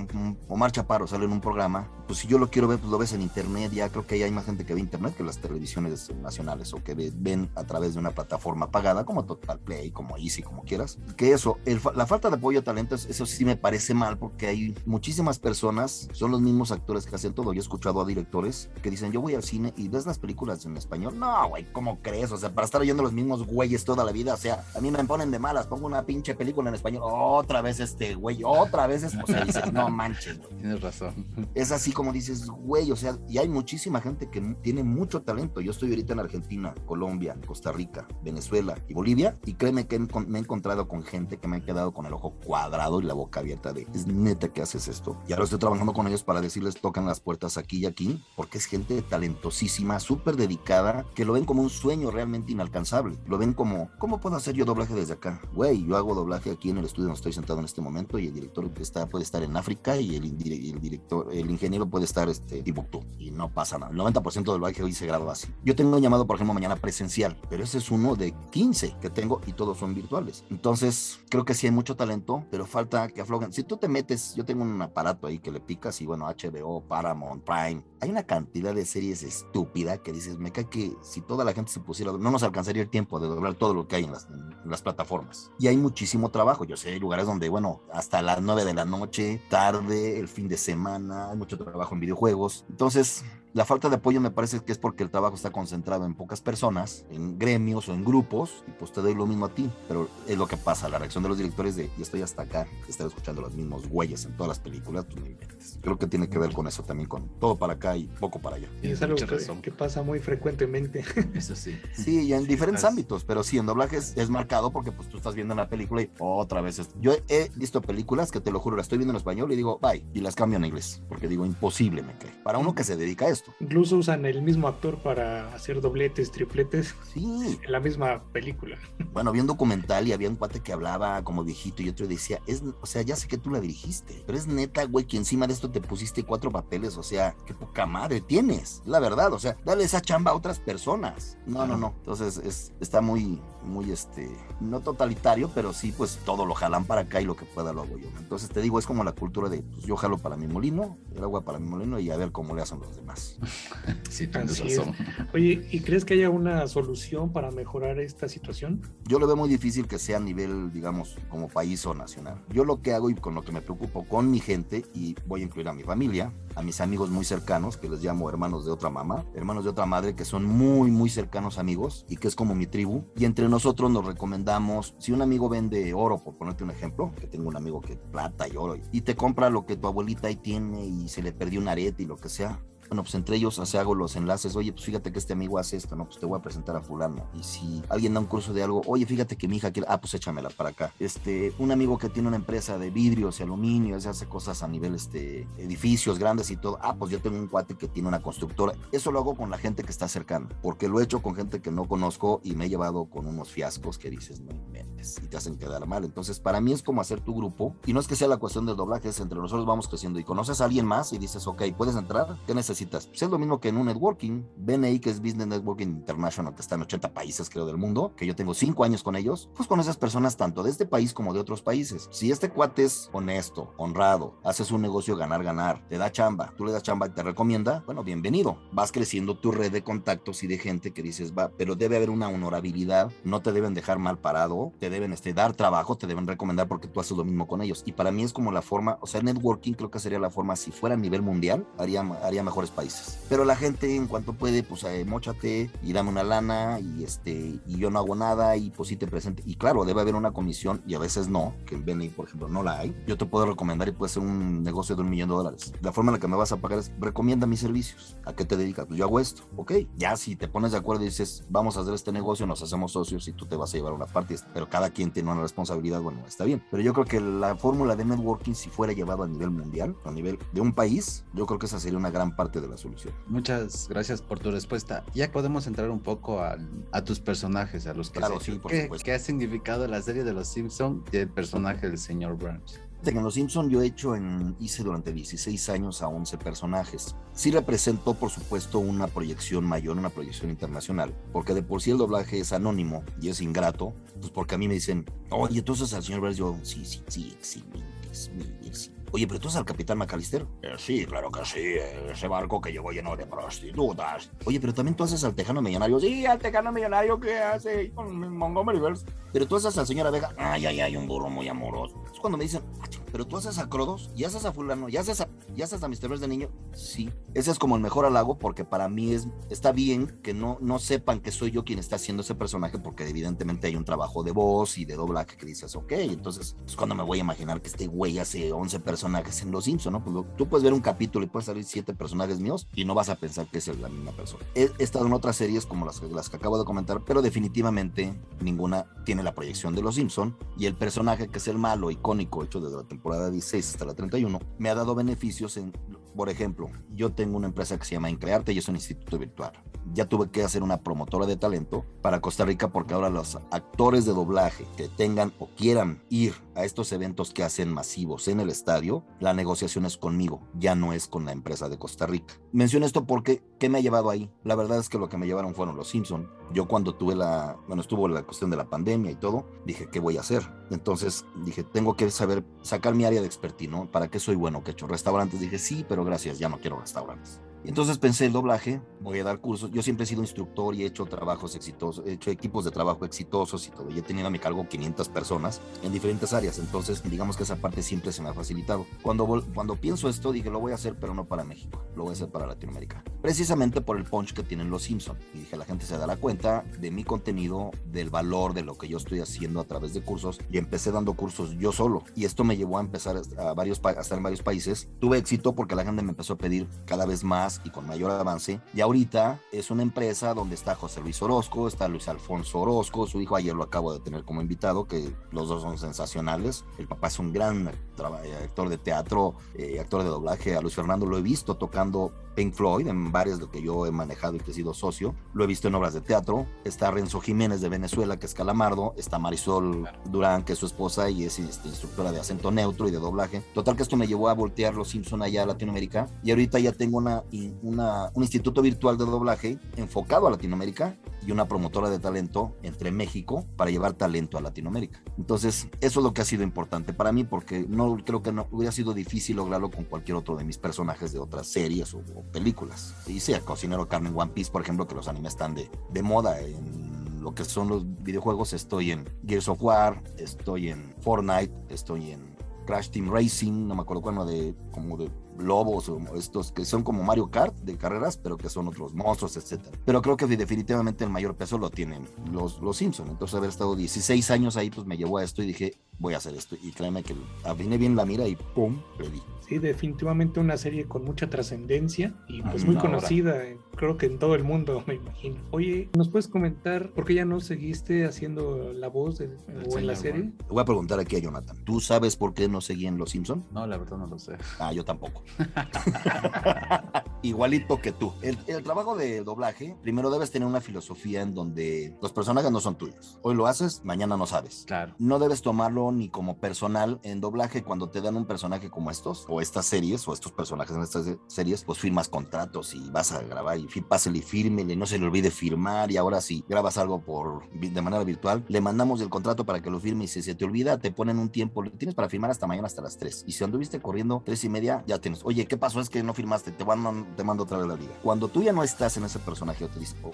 Omar Chaparro sale en un programa, pues si yo lo quiero ver, pues lo ves en internet ya creo que ya hay más gente que ve internet que las televisiones nacionales o que ven a través de una plataforma pagada como Total Play, como Easy, como quieras. Que eso, la falta de apoyo a talentos, eso sí me parece mal porque hay muchísimas personas, son los mismos actores que hacen todo. Yo he escuchado a directores que dicen, yo voy al cine y ves las películas en español. No, güey, ¿cómo crees? O sea, para estar oyendo los mismos güeyes toda la vida, o sea, a mí me ponen de malas, pongo una pinche película en español, otra vez este güey, otra vez es, o sea, dices, no manches, Tienes razón. Es así como dices, güey, o sea, y hay muchísima gente que tiene mucho talento. Yo estoy ahorita en Argentina, Colombia, Costa Rica, Venezuela y Bolivia y créeme que me he encontrado con gente que me ha quedado con el ojo cuadrado y la boca abierta de, es neta que haces esto. Y ahora estoy trabajando con ellos para decirles tocan las puertas aquí y aquí, porque es gente talentosísima, súper dedicada, que lo ven como un sueño realmente inalcanzable. Lo ven como, ¿cómo puedo hacer yo doblaje desde acá? Güey, yo hago doblaje aquí en el estudio donde estoy sentado en este momento y el director puede estar en África y el, el director, el ingeniero puede estar este, Timbuktu y no pasa nada. El 90% del doblaje hoy se graba así. Yo tengo un llamado, por ejemplo, mañana presencial, pero ese es uno de 15 que tengo y todos son virtuales. Entonces, creo que sí hay mucho talento, pero falta que aflojen. Si tú te metes, yo tengo un aparato ahí que le picas y bueno, HBO, Paramount, Prime, hay una cantidad de series estúpida que dices, me cae que si toda la gente se pusiera, no nos alcanzaría el tiempo de doblar todo lo que hay en las, en las plataformas. Y hay muchísimo trabajo. Yo sé, hay lugares donde, bueno, hasta las 9 de la noche, tarde, el fin de semana, hay mucho trabajo en videojuegos. Entonces, la falta de apoyo me parece que es porque el trabajo está concentrado en pocas personas, en gremios o en grupos, y pues te doy lo mismo a ti. Pero es lo que pasa, la reacción de los directores de, y estoy hasta acá, estar escuchando los mismos güeyes en todas las películas, pues no inventes. Creo que tiene que ver con eso también, con todo para acá y poco para allá. Y es algo que, pasa muy frecuentemente. Eso sí. Sí, y en diferentes ámbitos, pero sí, en doblaje es, marcado porque pues tú estás viendo una película y otra vez. Yo he visto películas que te lo juro, las estoy viendo en español y digo, bye, y las cambio en inglés, porque digo, imposible me cae. Para uno que se dedica a esto Incluso usan el mismo actor para hacer dobletes, tripletes sí. en la misma película. Bueno, había un documental y había un cuate que hablaba como viejito y otro decía, es, o sea, ya sé que tú la dirigiste, pero es neta, güey, que encima de esto te pusiste cuatro papeles, o sea, qué poca madre tienes, la verdad, o sea, dale esa chamba a otras personas. No, no, no. Entonces es, está muy, muy, este, no totalitario, pero sí, pues todo lo jalan para acá y lo que pueda lo hago yo. Entonces te digo, es como la cultura de, pues yo jalo para mi molino, el agua para mi molino y a ver cómo le hacen los demás. sí, tienes razón. Oye, ¿y crees que haya una solución para mejorar esta situación? Yo lo veo muy difícil que sea a nivel, digamos, como país o nacional. Yo lo que hago y con lo que me preocupo con mi gente, y voy a incluir a mi familia, a mis amigos muy cercanos, que les llamo hermanos de otra mamá, hermanos de otra madre, que son muy, muy cercanos amigos y que es como mi tribu. Y entre nosotros nos recomendamos, si un amigo vende oro, por ponerte un ejemplo, que tengo un amigo que plata y oro, y te compra lo que tu abuelita ahí tiene y se le perdió un arete y lo que sea, bueno, pues entre ellos hace, hago los enlaces, oye, pues fíjate que este amigo hace esto, ¿no? Pues te voy a presentar a fulano. Y si alguien da un curso de algo, oye, fíjate que mi hija quiere, ah, pues échamela para acá. Este, un amigo que tiene una empresa de vidrios y aluminio, se hace cosas a nivel, este, edificios grandes y todo, ah, pues yo tengo un cuate que tiene una constructora. Eso lo hago con la gente que está cercana, porque lo he hecho con gente que no conozco y me he llevado con unos fiascos que dices, no inventes, y te hacen quedar mal. Entonces, para mí es como hacer tu grupo, y no es que sea la cuestión del doblaje, es entre nosotros vamos creciendo y conoces a alguien más y dices, ok, puedes entrar, ¿qué necesitas? Necesitas? Pues es lo mismo que en un networking. BNI, que es Business Networking International, que está en 80 países, creo, del mundo, que yo tengo 5 años con ellos, pues con esas personas tanto de este país como de otros países. Si este cuate es honesto, honrado, haces un negocio ganar, ganar, te da chamba, tú le das chamba y te recomienda, bueno, bienvenido. Vas creciendo tu red de contactos y de gente que dices, va, pero debe haber una honorabilidad, no te deben dejar mal parado, te deben este, dar trabajo, te deben recomendar porque tú haces lo mismo con ellos. Y para mí es como la forma, o sea, networking creo que sería la forma, si fuera a nivel mundial, haría, haría mejores países. Pero la gente en cuanto puede, pues eh, mochate y dame una lana y este y yo no hago nada y pues sí te presente. Y claro, debe haber una comisión y a veces no, que en BNI, por ejemplo, no la hay. Yo te puedo recomendar y puede ser un negocio de un millón de dólares. La forma en la que me vas a pagar es, recomienda mis servicios. ¿A qué te dedicas? Pues yo hago esto, ok. Ya si te pones de acuerdo y dices, vamos a hacer este negocio, nos hacemos socios y tú te vas a llevar una parte, pero cada quien tiene una responsabilidad, bueno, está bien. Pero yo creo que la fórmula de networking, si fuera llevado a nivel mundial, a nivel de un país, yo creo que esa sería una gran parte de la solución. Muchas gracias por tu respuesta. Ya podemos entrar un poco a, a tus personajes, a los que claro, se, sí, por ¿qué, supuesto. ¿Qué ha significado la serie de los Simpson y el personaje del señor Burns? En Los Simpson yo he hecho en, hice durante 16 años a 11 personajes. Sí representó, por supuesto, una proyección mayor, una proyección internacional, porque de por sí el doblaje es anónimo y es ingrato, pues porque a mí me dicen, oye, entonces al señor Burns yo, sí, sí, sí, excelente, sí, sí. Oye, pero tú eres el capitán McAllister. Eh, sí, claro que sí. Ese barco que llegó lleno de prostitutas. Oye, pero también tú haces al tejano millonario. Sí, al tejano millonario que hace con Montgomery Burns. Pero tú haces al señor Avega. Ay, ay, ay, un burro muy amoroso. Es cuando me dicen, pero tú haces a Crodos y haces a fulano y haces a, y haces a Mr. De niño. Sí, ese es como el mejor halago porque para mí es, está bien que no, no sepan que soy yo quien está haciendo ese personaje porque evidentemente hay un trabajo de voz y de doblaje que dices, ok, entonces es cuando me voy a imaginar que este güey hace 11 personajes en Los Simpson, ¿no? Pues lo, tú puedes ver un capítulo y puedes salir siete personajes míos y no vas a pensar que es la misma persona. He, he estado en otras series como las, las que acabo de comentar, pero definitivamente ninguna tiene la proyección de Los Simpson y el personaje que es el malo icónico hecho desde la temporada 16 hasta la 31 me ha dado beneficios en, por ejemplo, yo tengo una empresa que se llama Increarte y es un instituto virtual. Ya tuve que hacer una promotora de talento para Costa Rica porque ahora los actores de doblaje que tengan o quieran ir a estos eventos que hacen masivos en el estadio, la negociación es conmigo, ya no es con la empresa de Costa Rica. Menciono esto porque, ¿qué me ha llevado ahí? La verdad es que lo que me llevaron fueron los Simpson. Yo cuando tuve la, bueno, estuvo la cuestión de la pandemia y todo, dije, ¿qué voy a hacer? Entonces dije, tengo que saber sacar mi área de expertise, ¿no? ¿Para qué soy bueno? ¿Qué he hecho? Restaurantes, dije, sí, pero gracias, ya no quiero restaurantes. Entonces pensé el doblaje, voy a dar cursos. Yo siempre he sido instructor y he hecho trabajos exitosos, he hecho equipos de trabajo exitosos y todo. Y he tenido a mi cargo 500 personas en diferentes áreas. Entonces, digamos que esa parte siempre se me ha facilitado. Cuando, cuando pienso esto, dije, lo voy a hacer, pero no para México, lo voy a hacer para Latinoamérica. Precisamente por el punch que tienen los Simpson. Y dije, la gente se dará cuenta de mi contenido, del valor de lo que yo estoy haciendo a través de cursos. Y empecé dando cursos yo solo. Y esto me llevó a empezar a, varios, a estar en varios países. Tuve éxito porque la gente me empezó a pedir cada vez más y con mayor avance. Y ahorita es una empresa donde está José Luis Orozco, está Luis Alfonso Orozco, su hijo ayer lo acabo de tener como invitado, que los dos son sensacionales. El papá es un gran actor de teatro, eh, actor de doblaje. A Luis Fernando lo he visto tocando Pink Floyd en varias de que yo he manejado y que he sido socio. Lo he visto en obras de teatro. Está Renzo Jiménez de Venezuela, que es Calamardo. Está Marisol Durán, que es su esposa y es este, instructora de acento neutro y de doblaje. Total que esto me llevó a voltear los Simpson allá a Latinoamérica. Y ahorita ya tengo una, una, un instituto virtual de doblaje enfocado a Latinoamérica y una promotora de talento entre México para llevar talento a Latinoamérica. Entonces, eso es lo que ha sido importante para mí porque no creo que no hubiera sido difícil lograrlo con cualquier otro de mis personajes de otras series o, películas. Y sea Cocinero Carmen One Piece, por ejemplo, que los animes están de, de moda en lo que son los videojuegos. Estoy en Gears of War, estoy en Fortnite, estoy en Crash Team Racing, no me acuerdo cuándo, de como de lobos o estos que son como Mario Kart de carreras, pero que son otros monstruos, etcétera. Pero creo que definitivamente el mayor peso lo tienen los, los Simpsons. Entonces haber estado 16 años ahí, pues me llevó a esto y dije, voy a hacer esto. Y créeme que afiné bien la mira y ¡pum! le di. Sí, definitivamente una serie con mucha trascendencia y pues muy conocida, creo que en todo el mundo, me imagino. Oye, ¿nos puedes comentar por qué ya no seguiste haciendo la voz de, o en la serie? Le voy a preguntar aquí a Jonathan. ¿Tú sabes por qué no seguí en Los Simpson? No, la verdad no lo sé. Ah, yo tampoco. igualito que tú. El, el, trabajo de doblaje, primero debes tener una filosofía en donde los personajes no son tuyos. Hoy lo haces, mañana no sabes. Claro. No debes tomarlo ni como personal. En doblaje, cuando te dan un personaje como estos, o estas series, o estos personajes en estas series, pues firmas contratos y vas a grabar y pásale y fírmele, no se le olvide firmar. Y ahora si grabas algo por de manera virtual, le mandamos el contrato para que lo firme y si se te olvida, te ponen un tiempo. Lo tienes para firmar hasta mañana, hasta las 3. Y si anduviste corriendo tres y media, ya tienes. Oye, ¿qué pasó? Es que no firmaste, te, van, te mando otra vez la liga. Cuando tú ya no estás en ese personaje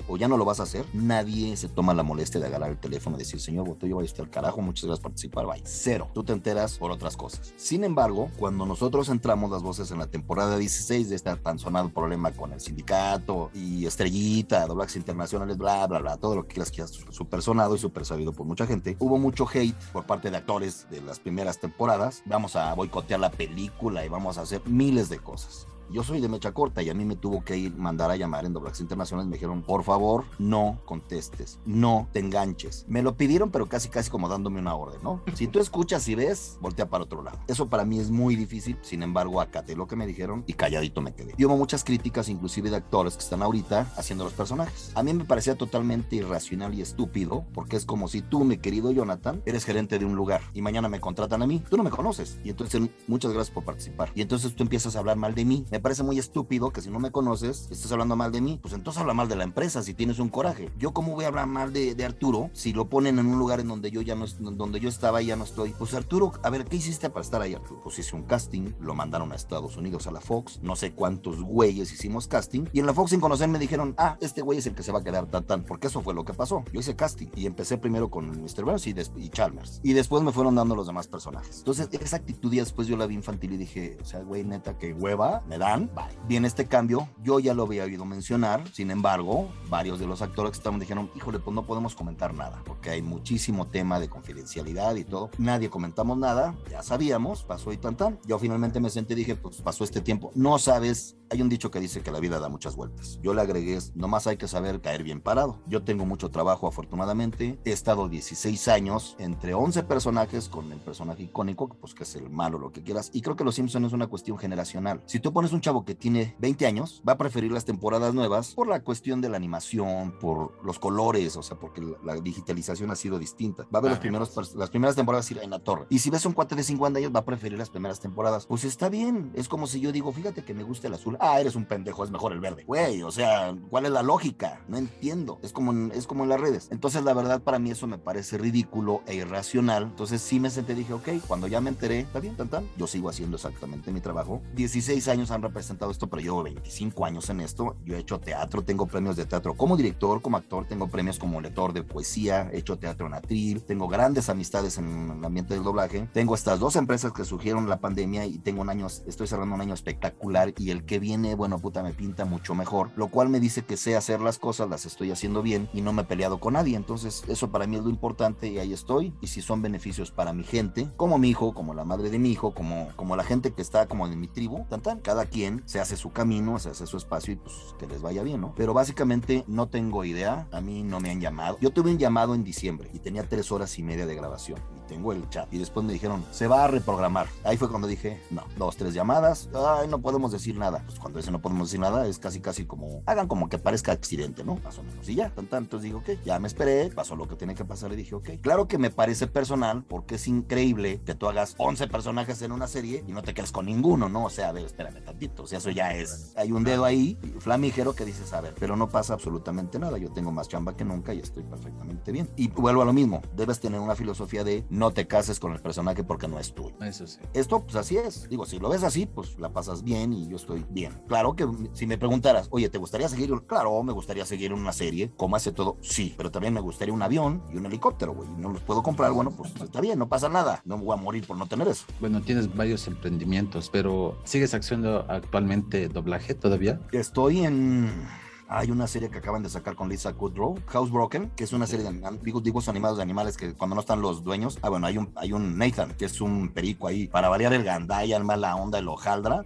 o, ya no lo vas a hacer, nadie se toma la molestia de agarrar el teléfono y decir, señor Botello, vaya usted al carajo, muchas gracias por participar, bye. Cero. Tú te enteras por otras cosas. Sin embargo, cuando nosotros entramos las voces en la temporada 16 de este tan sonado problema con el sindicato y Estrellita, doblajes internacionales, bla, bla, bla, todo lo que quieras que súper sonado y súper sabido por mucha gente, hubo mucho hate por parte de actores de las primeras temporadas. Vamos a boicotear la película y vamos a hacer miles de cosas. Yo soy de mecha corta y a mí me tuvo que ir mandar a llamar en doblajes internacionales. Me dijeron, por favor, no contestes, no te enganches. Me lo pidieron, pero casi, casi como dándome una orden, ¿no? Si tú escuchas y ves, voltea para otro lado. Eso para mí es muy difícil. Sin embargo, acaté lo que me dijeron y calladito me quedé. Y hubo muchas críticas, inclusive de actores que están ahorita haciendo los personajes. A mí me parecía totalmente irracional y estúpido, porque es como si tú, mi querido Jonathan, eres gerente de un lugar y mañana me contratan a mí. Tú no me conoces. Y entonces, muchas gracias por participar. Y entonces tú empiezas a hablar mal de mí me parece muy estúpido que si no me conoces, estés hablando mal de mí, pues entonces habla mal de la empresa si tienes un coraje. Yo cómo voy a hablar mal de, Arturo si lo ponen en un lugar en donde yo ya no donde yo estaba y ya no estoy. Pues Arturo, a ver, ¿qué hiciste para estar ahí, Arturo? Pues hice un casting, lo mandaron a Estados Unidos a la Fox, no sé cuántos güeyes hicimos casting y en la Fox sin conocer me dijeron, ah, este güey es el que se va a quedar tan tan, porque eso fue lo que pasó. Yo hice casting y empecé primero con Mr. Burns y, y Chalmers y después me fueron dando los demás personajes. Entonces esa actitud ya después yo la vi infantil y dije, o sea, güey, neta, que hueva, me dan, Bien, este cambio yo ya lo había oído mencionar, sin embargo, varios de los actores que estaban dijeron, híjole, pues no podemos comentar nada, porque hay muchísimo tema de confidencialidad y todo. Nadie comentamos nada, ya sabíamos, pasó y tan tan. Yo finalmente me senté y dije, pues pasó este tiempo. No sabes, hay un dicho que dice que la vida da muchas vueltas. Yo le agregué, nomás hay que saber caer bien parado. Yo tengo mucho trabajo, afortunadamente. He estado 16 años entre 11 personajes con el personaje icónico, pues que es el malo, lo que quieras. Y creo que Los Simpsons es una cuestión generacional. Si tú pones un chavo que tiene 20 años, va a preferir las temporadas nuevas por la cuestión de la animación, por los colores, o sea, porque la digitalización ha sido distinta. Va a ver los primeros, las primeras temporadas ir en la torre. Y si ves un cuate de 50 años, va a preferir las primeras temporadas. Pues está bien. Es como si yo digo, fíjate que me gusta el azul. Ah, eres un pendejo, es mejor el verde. Güey, o sea, ¿cuál es la lógica? No entiendo. Es como, en, es como en las redes. Entonces, la verdad, para mí eso me parece ridículo e irracional. Entonces, sí me senté y dije, ok, cuando ya me enteré, está bien, tan, tan. Yo sigo haciendo exactamente mi trabajo. 16 años han representado esto, pero yo 25 años en esto. Yo he hecho teatro, tengo premios de teatro como director, como actor, tengo premios como lector de poesía, he hecho teatro en atril, tengo grandes amistades en el ambiente del doblaje. Tengo estas dos empresas que surgieron la pandemia y tengo un año, estoy cerrando un año espectacular y el que viene, bueno, puta, me pinta mucho mejor, lo cual me dice que sé hacer las cosas, las estoy haciendo bien y no me he peleado con nadie. Entonces, eso para mí es lo importante y ahí estoy. Y si son beneficios para mi gente, como mi hijo, como la madre de mi hijo, como, como la gente que está como en mi tribu, tan, cada quien se hace su camino, se hace su espacio y pues que les vaya bien, ¿no? Pero básicamente no tengo idea, a mí no me han llamado. Yo tuve un llamado en diciembre y tenía tres horas y media de grabación tengo el chat y después me dijeron, se va a reprogramar. Ahí fue cuando dije, no, dos, tres llamadas, ay, no podemos decir nada. Pues cuando ese no podemos decir nada es casi, casi como, hagan como que parezca accidente, ¿no? Más o menos. Y ya, tan, tan, entonces digo, ok, ya me esperé, pasó lo que tiene que pasar y dije, ok. Claro que me parece personal porque es increíble que tú hagas 11 personajes en una serie y no te quedes con ninguno, ¿no? O sea, de, espérame tantito, o sea, eso ya es, hay un dedo ahí, flamígero, que dices, a ver, pero no pasa absolutamente nada, yo tengo más chamba que nunca y estoy perfectamente bien. Y vuelvo a lo mismo, debes tener una filosofía de no te cases con el personaje porque no es tuyo. Eso sí. Esto, pues así es. Digo, si lo ves así, pues la pasas bien y yo estoy bien. Claro que si me preguntaras, oye, ¿te gustaría seguir? Claro, me gustaría seguir una serie, como hace todo, sí, pero también me gustaría un avión y un helicóptero, güey. No los puedo comprar, bueno, pues está bien, no pasa nada. No me voy a morir por no tener eso. Bueno, tienes varios emprendimientos, pero ¿sigues haciendo actualmente doblaje todavía? Estoy en hay una serie que acaban de sacar con Lisa Kudrow, Housebroken, que es una serie de dibujos animados de animales que cuando no están los dueños, ah, bueno, hay un, hay un Nathan, que es un perico ahí, para variar el gandaya, el mala onda, el hojaldra,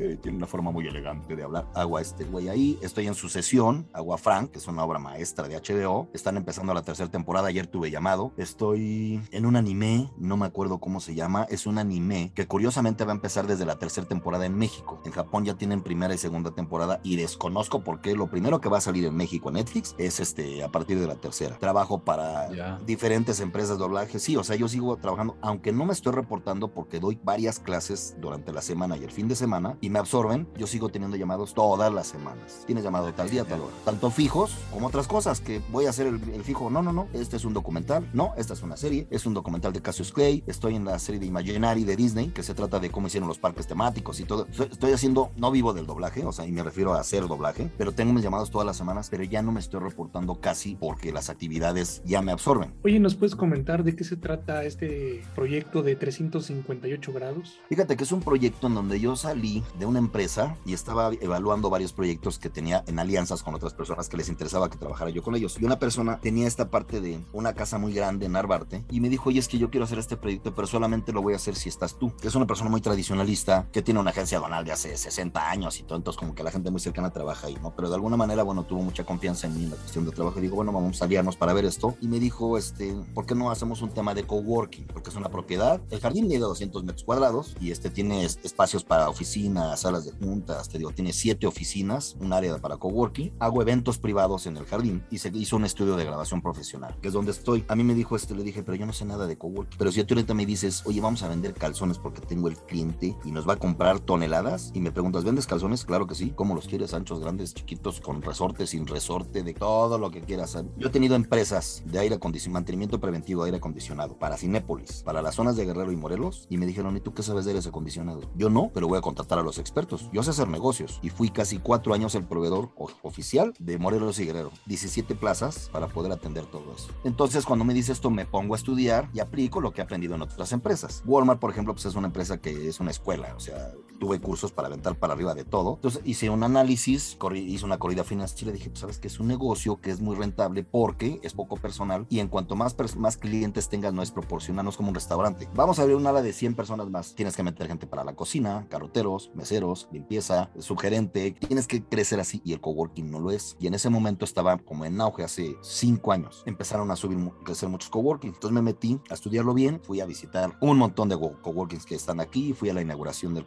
eh, tiene una forma muy elegante de hablar. Hago a este güey ahí. Estoy en sucesión. Hago a Frank, que es una obra maestra de HBO. Están empezando la tercera temporada. Ayer tuve llamado. Estoy en un anime, no me acuerdo cómo se llama. Es un anime que curiosamente va a empezar desde la tercera temporada en México. En Japón ya tienen primera y segunda temporada y desconozco por qué lo primero que va a salir en México en Netflix es este a partir de la tercera. Trabajo para diferentes empresas de doblaje. Sí, o sea, yo sigo trabajando, aunque no me estoy reportando porque doy varias clases durante la semana y el fin de semana y me absorben, yo sigo teniendo llamados todas las semanas. Tienes llamado tal día, tal hora. Tanto fijos como otras cosas que voy a hacer el, fijo. No, no, no, este es un documental. No, esta es una serie. Es un documental de Cassius Clay. Estoy en la serie de Imaginary de Disney, que se trata de cómo hicieron los parques temáticos y todo. Estoy haciendo, no vivo del doblaje, o sea, y me refiero a hacer doblaje, pero tengo mis llamados todas las semanas, pero ya no me estoy reportando casi porque las actividades ya me absorben. Oye, ¿nos puedes comentar de qué se trata este proyecto de 358 grados? Fíjate que es un proyecto en donde yo salí de una empresa y estaba evaluando varios proyectos que tenía en alianzas con otras personas que les interesaba que trabajara yo con ellos. Y una persona tenía esta parte de una casa muy grande en Narvarte y me dijo, oye, es que yo quiero hacer este proyecto, pero solamente lo voy a hacer si estás tú. Que es una persona muy tradicionalista, que tiene una agencia donal de hace 60 años y todo, entonces como que la gente muy cercana trabaja ahí, ¿no? Pero de alguna manera, bueno, tuvo mucha confianza en mí en la cuestión de trabajo y digo, bueno, vamos a aliarnos para ver esto. Y me dijo, este, ¿por qué no hacemos un tema de coworking? Porque es una propiedad. El jardín tiene 200 metros cuadrados y este tiene espacios para oficinas, salas de juntas, te digo, tiene siete oficinas, un área para coworking. Hago eventos privados en el jardín y se hizo un estudio de grabación profesional, que es donde estoy. A mí me dijo este, le dije, pero yo no sé nada de coworking. Pero si tú ahorita me dices, oye, vamos a vender calzones porque tengo el cliente y nos va a comprar toneladas y me preguntas, ¿vendes calzones? Claro que sí. ¿Cómo los quieres? Anchos, grandes, chiquitos, con resorte, sin resorte, de todo lo que quieras. Yo he tenido empresas de aire acondicionado, mantenimiento preventivo de aire acondicionado para Cinépolis, para las zonas de Guerrero y Morelos y me dijeron, ¿y tú qué sabes de aire acondicionado? Yo no, pero voy a contratar a los expertos. Yo sé hacer negocios y fui casi cuatro años el proveedor oficial de Morelos y Guerrero. 17 plazas para poder atender todo eso. Entonces, cuando me dice esto, me pongo a estudiar y aplico lo que he aprendido en otras empresas. Walmart, por ejemplo, pues es una empresa que es una escuela, o sea, tuve cursos para aventar para arriba de todo. Entonces, hice un análisis, hice una corrida financiera y dije, pues sabes que es un negocio que es muy rentable porque es poco personal y en cuanto más, más clientes tengas, no es proporcional, no es como un restaurante. Vamos a abrir una ala de 100 personas más. Tienes que meter gente para la cocina, carroteros, meseros, limpieza, subgerente. Tienes que crecer así y el coworking no lo es. Y en ese momento estaba como en auge hace cinco años. Empezaron a subir, crecer muchos coworking. Entonces me metí a estudiarlo bien. Fui a visitar un montón de coworkings que están aquí. Fui a la inauguración del,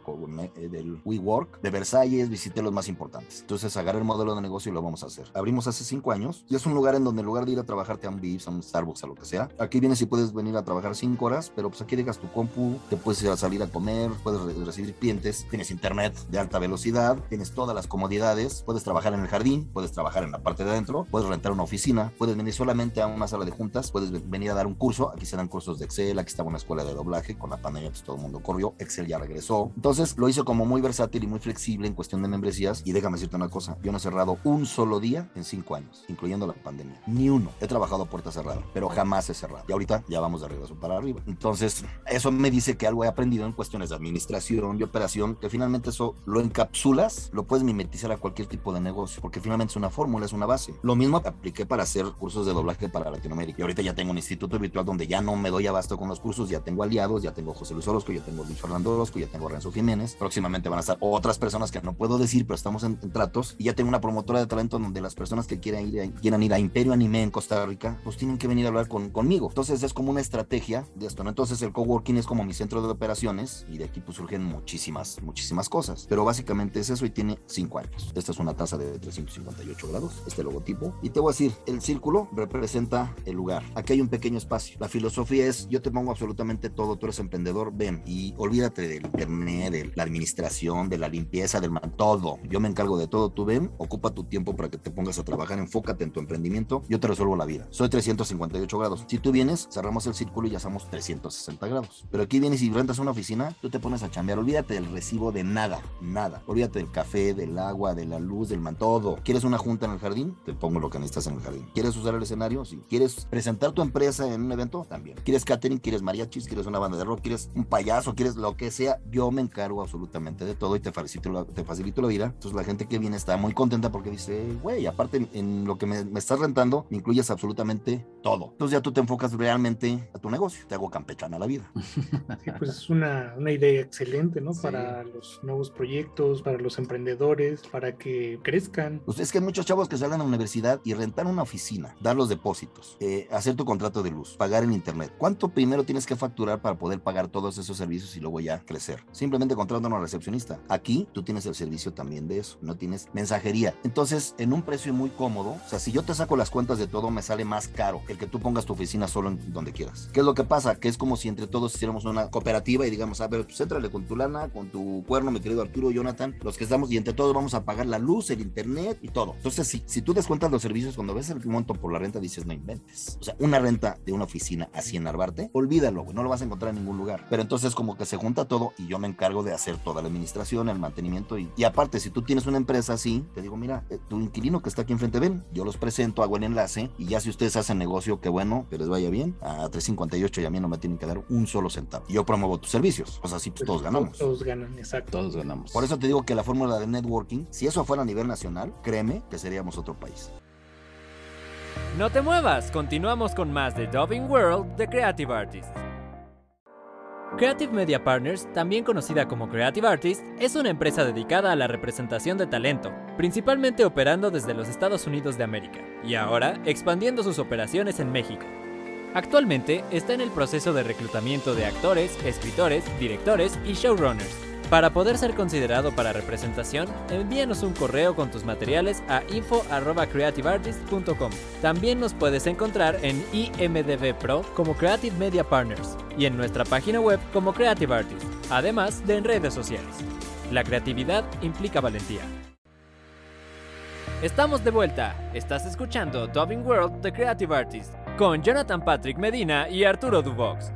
eh, del WeWork de Versalles. Visité los más importantes. Entonces agarré el modelo de negocio y lo vamos a hacer. Abrimos hace cinco años y es un lugar en donde en lugar de ir a trabajarte a un Vips, a un Starbucks, a lo que sea, aquí vienes y puedes venir a trabajar cinco horas, pero pues aquí dejas tu compu, te puedes ir a salir a comer, puedes recibir clientes, tienes internet de alta velocidad, tienes todas las comodidades, puedes trabajar en el jardín, puedes trabajar en la parte de adentro, puedes rentar una oficina, puedes venir solamente a una sala de juntas, puedes venir a dar un curso, aquí se dan cursos de Excel, aquí estaba una escuela de doblaje, con la pandemia pues todo el mundo corrió, Excel ya regresó, entonces lo hice como muy versátil y muy flexible en cuestión de membresías y déjame decirte una cosa, yo no he cerrado un solo día en cinco años, incluyendo la pandemia, ni uno, he trabajado a puerta cerrada, pero jamás he cerrado y ahorita ya vamos de regreso para arriba, entonces eso me dice que algo he aprendido en cuestiones de administración y operación, que finalmente eso lo encapsulas, lo puedes mimetizar a cualquier tipo de negocio, porque finalmente es una fórmula, es una base. Lo mismo apliqué para hacer cursos de doblaje para Latinoamérica. Y ahorita ya tengo un instituto virtual donde ya no me doy abasto con los cursos, ya tengo aliados, ya tengo José Luis Orozco, ya tengo Luis Fernando Orozco, ya tengo Renzo Jiménez. Próximamente van a estar otras personas que no puedo decir, pero estamos en, tratos. Y ya tengo una promotora de talento donde las personas que quieran ir, a, quieran ir a Imperio Anime en Costa Rica, pues tienen que venir a hablar con, conmigo. Entonces es como una estrategia de esto, ¿no? Entonces el coworking es como mi centro de operaciones y de aquí pues surgen muchísimas, muchísimas cosas. Pero básicamente es eso y tiene 5 años. Esta es una taza de 358 grados, este logotipo. Y te voy a decir, el círculo representa el lugar. Aquí hay un pequeño espacio. La filosofía es, yo te pongo absolutamente todo, tú eres emprendedor, ven y olvídate del internet, de la administración, de la limpieza, del todo. Yo me encargo de todo, tú ven, ocupa tu tiempo para que te pongas a trabajar, enfócate en tu emprendimiento, yo te resuelvo la vida. Soy 358 grados. Si tú vienes, cerramos el círculo y ya somos 360 grados. Pero aquí vienes y rentas una oficina, tú te pones a chambear, olvídate del recibo de nada, nada. Olvídate del café, del agua, de la luz, del man, todo. ¿Quieres una junta en el jardín? Te pongo lo que necesitas en el jardín. ¿Quieres usar el escenario? Sí. ¿Quieres presentar tu empresa en un evento? También. ¿Quieres catering? ¿Quieres mariachis? ¿Quieres una banda de rock? ¿Quieres un payaso? ¿Quieres lo que sea? Yo me encargo absolutamente de todo y te facilito la, te facilito la vida. Entonces la gente que viene está muy contenta porque dice, güey, aparte en lo que me, me estás rentando, me incluyes absolutamente todo. Entonces ya tú te enfocas realmente a tu negocio, te hago campechana la vida. Sí, pues es una, una idea excelente, ¿no? Para los nuevos proyectos, para los emprendedores, para que crezcan. Pues es que hay muchos chavos que salen a la universidad y rentar una oficina, dar los depósitos, eh, hacer tu contrato de luz, pagar en internet. ¿Cuánto primero tienes que facturar para poder pagar todos esos servicios y luego ya crecer? Simplemente contratando a una recepcionista. Aquí tú tienes el servicio también de eso, no tienes mensajería. Entonces, en un precio muy cómodo, o sea, si yo te saco las cuentas de todo, me sale más caro el que tú pongas tu oficina solo en donde quieras. ¿Qué es lo que pasa? Que es como si entre todos hiciéramos una cooperativa y digamos, a ver, pues éntrale con tu lana, con tu cuerno, mi querido Arturo, Jonathan, los que estamos y entre todos vamos a pagar la luz, el internet y todo. Entonces, si, si tú descuentas los servicios, cuando ves el monto por la renta, dices, no inventes. O sea, una renta de una oficina así en Narvarte, olvídalo, güey, no lo vas a encontrar en ningún lugar. Pero entonces como que se junta todo y yo me encargo de hacer toda la administración, el mantenimiento y, y aparte, si tú tienes una empresa así, te digo, mira, eh, tu inquilino que está aquí enfrente, ven, yo los presento, hago el enlace y ya si ustedes hacen negocio, qué bueno, que les vaya bien, a 358 y a mí no me tienen que dar un solo centavo. Yo promuevo tus servicios, o sea, así pues, todos ganamos. Todos ganan, exacto. Todos ganamos. Por eso te digo que la fórmula de networking, si eso fuera a nivel nacional, créeme que seríamos otro país. No te muevas, continuamos con más de Dubbing World de Creative Artists. Creative Media Partners, también conocida como Creative Artists, es una empresa dedicada a la representación de talento, principalmente operando desde los Estados Unidos de América, y ahora expandiendo sus operaciones en México. Actualmente está en el proceso de reclutamiento de actores, escritores, directores y showrunners. Para poder ser considerado para representación, envíanos un correo con tus materiales a info.creativeartist.com. También nos puedes encontrar en IMDB Pro como Creative Media Partners y en nuestra página web como Creative Artist, además de en redes sociales. La creatividad implica valentía. Estamos de vuelta. Estás escuchando Dubbing World de Creative Artist con Jonathan Patrick Medina y Arturo Dubox.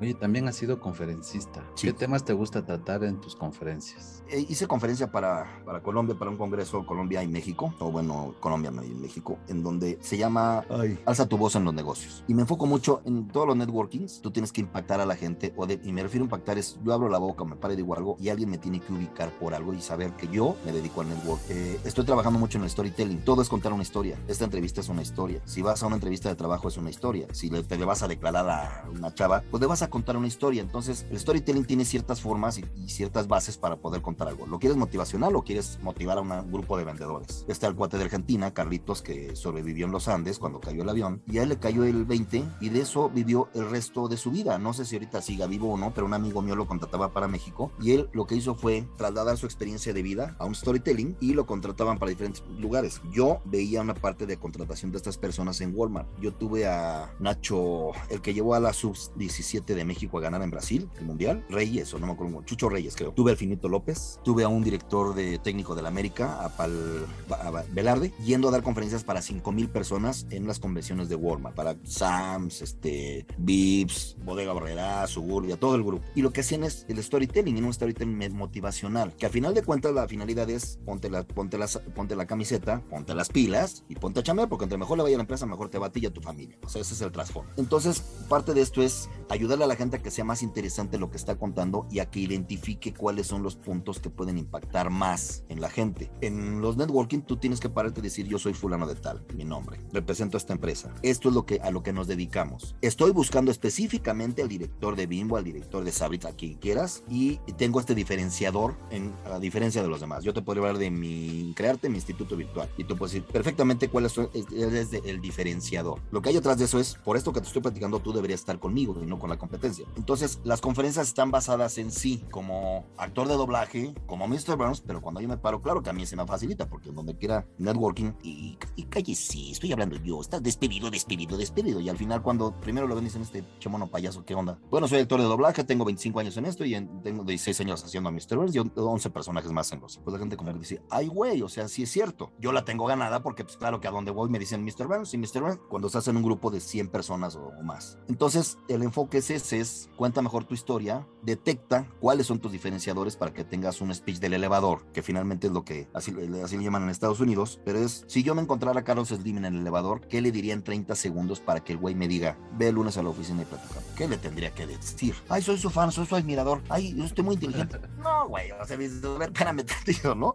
Oye, también has sido conferencista. Sí. ¿Qué temas te gusta tratar en tus conferencias? Eh, hice conferencia para, para Colombia, para un congreso Colombia y México, o bueno, Colombia y México, en donde se llama ay, Alza tu voz en los negocios. Y me enfoco mucho en todos los networkings. Tú tienes que impactar a la gente, o de, y me refiero a impactar es, yo abro la boca, me paro y digo algo, y alguien me tiene que ubicar por algo y saber que yo me dedico al network. Eh, estoy trabajando mucho en el storytelling. Todo es contar una historia. Esta entrevista es una historia. Si vas a una entrevista de trabajo es una historia. Si le, te le vas a declarar a una chava, pues le vas a contar una historia. Entonces, el storytelling tiene ciertas formas y, y, ciertas bases para poder contar algo. ¿Lo quieres motivacional o quieres motivar a un grupo de vendedores? Está el cuate de Argentina, Carlitos, que sobrevivió en los Andes cuando cayó el avión y a él le cayó el 20 y de eso vivió el resto de su vida. No sé si ahorita siga vivo o no, pero un amigo mío lo contrataba para México y él lo que hizo fue trasladar su experiencia de vida a un storytelling y lo contrataban para diferentes lugares. Yo veía una parte de contratación de estas personas en Walmart. Yo tuve a Nacho, el que llevó a la sub-17 de México a ganar en Brasil, el Mundial, Reyes, o no me acuerdo, Chucho Reyes creo. Tuve al Finito López, tuve a un director de técnico de la América, a Pal a Velarde, yendo a dar conferencias para 5 mil personas en las convenciones de Walmart, para Sams, este, Vips, Bodega Borrera, Suburbia, todo el grupo. Y lo que hacían es el storytelling, en un storytelling motivacional, que a final de cuentas la finalidad es ponte la, ponte la, ponte la camiseta, ponte las pilas y ponte a chambear, porque entre mejor le vaya a la empresa, mejor te va a ti y a tu familia. O sea, ese es el trasfondo. Entonces, parte de esto es ayudarle a la gente a que sea más interesante lo que está contando y a que identifique cuáles son los puntos que pueden impactar más en la gente. En los networking tú tienes que pararte y decir yo soy fulano de tal, mi nombre, represento a esta empresa. Esto es lo que a lo que nos dedicamos. Estoy buscando específicamente al director de Bimbo, al director de Sabrit, a quien quieras y tengo este diferenciador en a diferencia de los demás. Yo te puedo hablar de mi crearte mi instituto virtual y tú puedes decir perfectamente cuál es, es el diferenciador. Lo que hay atrás de eso es por esto que te estoy platicando tú deberías estar conmigo y no con la competencia. Entonces, las conferencias están basadas en sí, como actor de doblaje, como Mr. Burns, pero cuando yo me paro, claro que a mí se me facilita, porque donde quiera networking, y, y calle, sí, estoy hablando yo, estás despedido, despedido, despedido. Y al final, cuando primero lo ven, dicen, este chemono payaso, ¿qué onda? Bueno, soy actor de doblaje, tengo 25 años en esto y en, tengo 16 años haciendo a Mr. Burns y 11 personajes más en los. Pues la gente como que dice, ay, güey, o sea, sí es cierto. Yo la tengo ganada porque, pues claro que a donde voy me dicen Mr. Burns y Mr. Burns cuando estás en un grupo de 100 personas o, más. Entonces, el enfoque es ese es cuenta mejor tu historia, detecta cuáles son tus diferenciadores para que tengas un speech del elevador, que finalmente es lo que así, así le llaman en Estados Unidos, pero es, si yo me encontrara a Carlos Slim en el elevador, ¿qué le diría en 30 segundos para que el güey me diga, ve el lunes a la oficina y platicamos? ¿Qué le tendría que decir? Ay, soy su fan, soy su admirador, ay, yo estoy muy inteligente. No, güey, o sea, a ver, espérame ¿no?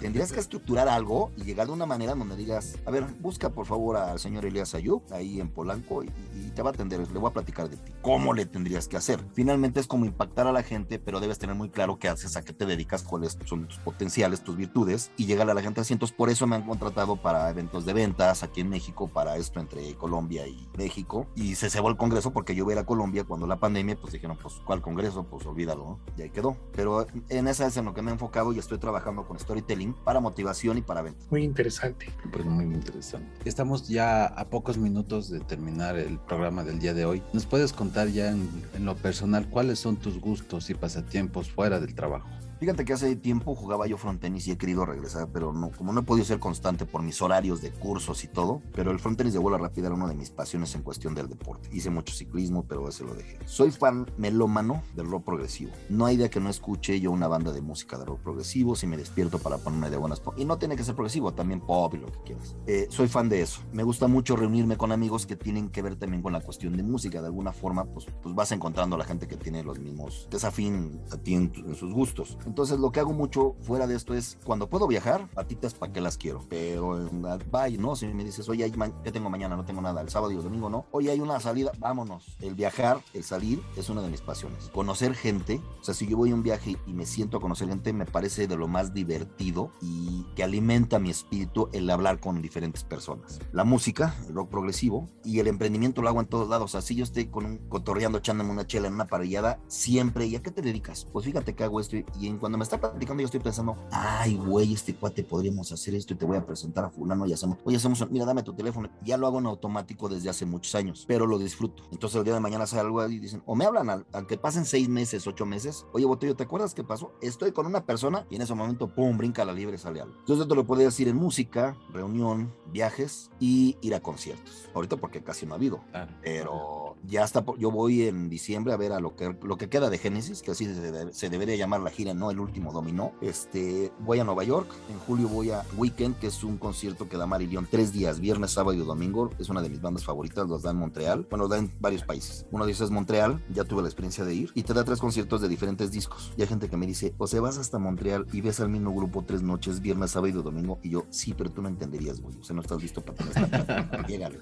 Tendrías que estructurar algo y llegar de una manera donde digas, a ver, busca por favor al señor Elías Ayub, ahí en Polanco, y, y te va a atender, le voy a platicar de ti. ¿Cómo le tendrías que hacer? Finalmente es como impactar a la gente, pero debes tener muy claro qué haces, a qué te dedicas, cuáles son tus potenciales, tus virtudes, y llegar a la gente así. Entonces, por eso me han contratado para eventos de ventas aquí en México, para esto entre Colombia y México. Y se cebó el congreso porque yo iba a, ir a Colombia cuando la pandemia, pues dijeron, pues, ¿cuál congreso? Pues olvídalo, ¿no? Y ahí quedó. Pero en esa es en lo que me he enfocado y estoy trabajando con storytelling para motivación y para ventas. Muy interesante. Pero muy interesante. Estamos ya a pocos minutos de terminar el programa del día de hoy. ¿Nos puedes contar ya en, en lo personal cuáles son tus gustos y pasatiempos fuera del trabajo? Fíjate que hace tiempo jugaba yo frontenis y he querido regresar, pero no, como no he podido ser constante por mis horarios de cursos y todo, pero el frontenis de bola rápida era una de mis pasiones en cuestión del deporte. Hice mucho ciclismo, pero ese lo dejé. Soy fan melómano del rock progresivo. No hay día que no escuche yo una banda de música de rock progresivo si me despierto para ponerme de buenas. Y no tiene que ser progresivo, también pop y lo que quieras. Eh, soy fan de eso. Me gusta mucho reunirme con amigos que tienen que ver también con la cuestión de música. De alguna forma, pues, pues vas encontrando a la gente que tiene los mismos desafín a ti en sus gustos. Entonces lo que hago mucho fuera de esto es cuando puedo viajar, patitas para qué las quiero. Pero bye, ¿no? Si me dices, oye, ¿qué tengo mañana? No tengo nada. El sábado y el domingo no. Oye, hay una salida, vámonos. El viajar, el salir es una de mis pasiones. Conocer gente, o sea, si yo voy a un viaje y me siento a conocer gente, me parece de lo más divertido y que alimenta mi espíritu el hablar con diferentes personas. La música, el rock progresivo y el emprendimiento lo hago en todos lados. Así yo estoy con un cotorreando, echándome una chela en una parrillada siempre. ¿Y a qué te dedicas? Pues fíjate que hago esto y, y cuando me está platicando yo estoy pensando, ay, güey, este cuate podríamos hacer esto y te voy a presentar a fulano y hacemos, oye, hacemos, mira, dame tu teléfono. Ya lo hago en automático desde hace muchos años, pero lo disfruto. Entonces el día de mañana sale algo y dicen, o me hablan, al, al que pasen seis meses, ocho meses, oye, Botello, ¿te acuerdas qué pasó? Estoy con una persona y en ese momento, pum, brinca la libre, sale algo. Entonces te lo podría decir en música, reunión, viajes y ir a conciertos. Ahorita porque casi no ha habido, claro. pero ya está, yo voy en diciembre a ver a lo que, lo que queda de Génesis, que así se, se debería llamar la gira, no el último dominó. Este, voy a Nueva York, en julio voy a Weekend, que es un concierto que da Marillion tres días, viernes, sábado y domingo, es una de mis bandas favoritas, los da en Montreal, bueno, los da en varios países. Uno de esos es Montreal, ya tuve la experiencia de ir, y te da tres conciertos de diferentes discos. Y hay gente que me dice, o sea, vas hasta Montreal y ves al mismo grupo tres noches, viernes, sábado y domingo, y yo, sí, pero tú no entenderías, güey, o sea, no estás listo para tener esta...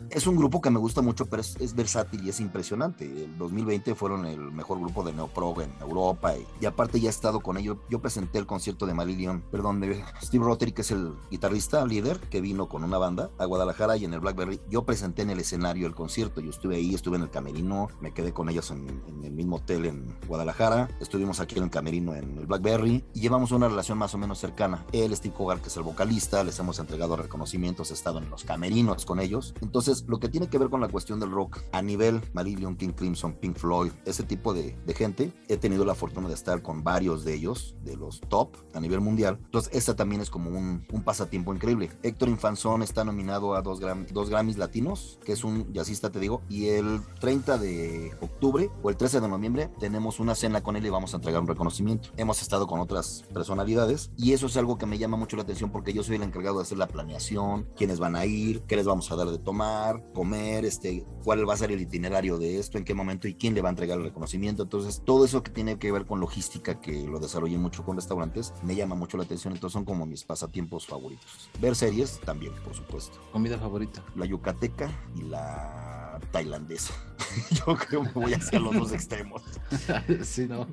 Es un grupo que me gusta mucho, pero es, es, versátil y es impresionante. El 2020 fueron el mejor grupo de neoprog en Europa, y, aparte ya he estado con ellos, yo presenté el concierto de Marillion, perdón, de Steve Rotary, que es el guitarrista líder, que vino con una banda a Guadalajara y en el Blackberry. Yo presenté en el escenario el concierto, yo estuve ahí, estuve en el camerino, me quedé con ellos en, el mismo hotel en Guadalajara, estuvimos aquí en el camerino en el Blackberry y llevamos una relación más o menos cercana. Él, Steve Hogarth, que es el vocalista, les hemos entregado reconocimientos, he estado en los camerinos con ellos. Entonces, lo que tiene que ver con la cuestión del rock a nivel Marillion, King Crimson, Pink Floyd, ese tipo de, de gente, he tenido la fortuna de estar con varios de ellos, de los top a nivel mundial. Entonces, esta también es como un, un pasatiempo increíble. Héctor Infanzón está nominado a dos, Gram, dos Grammys latinos, que es un jazzista, te digo, y el 30 de octubre o el 13 de noviembre tenemos una cena con él y vamos a entregar un reconocimiento. Hemos estado con otras personalidades y eso es algo que me llama mucho la atención porque yo soy el encargado de hacer la planeación, quiénes van a ir, qué les vamos a dar de tomar, comer, este, cuál va a ser el itinerario de esto, en qué momento y quién le va a entregar el reconocimiento. Entonces, todo eso que tiene que ver con logística, que lo desarrollé mucho con restaurantes, me llama mucho la atención. Entonces, son como mis pasatiempos favoritos. Ver series también, por supuesto. ¿Comida favorita? La yucateca y la tailandesa. Yo creo que voy hacia los dos extremos. sí, no.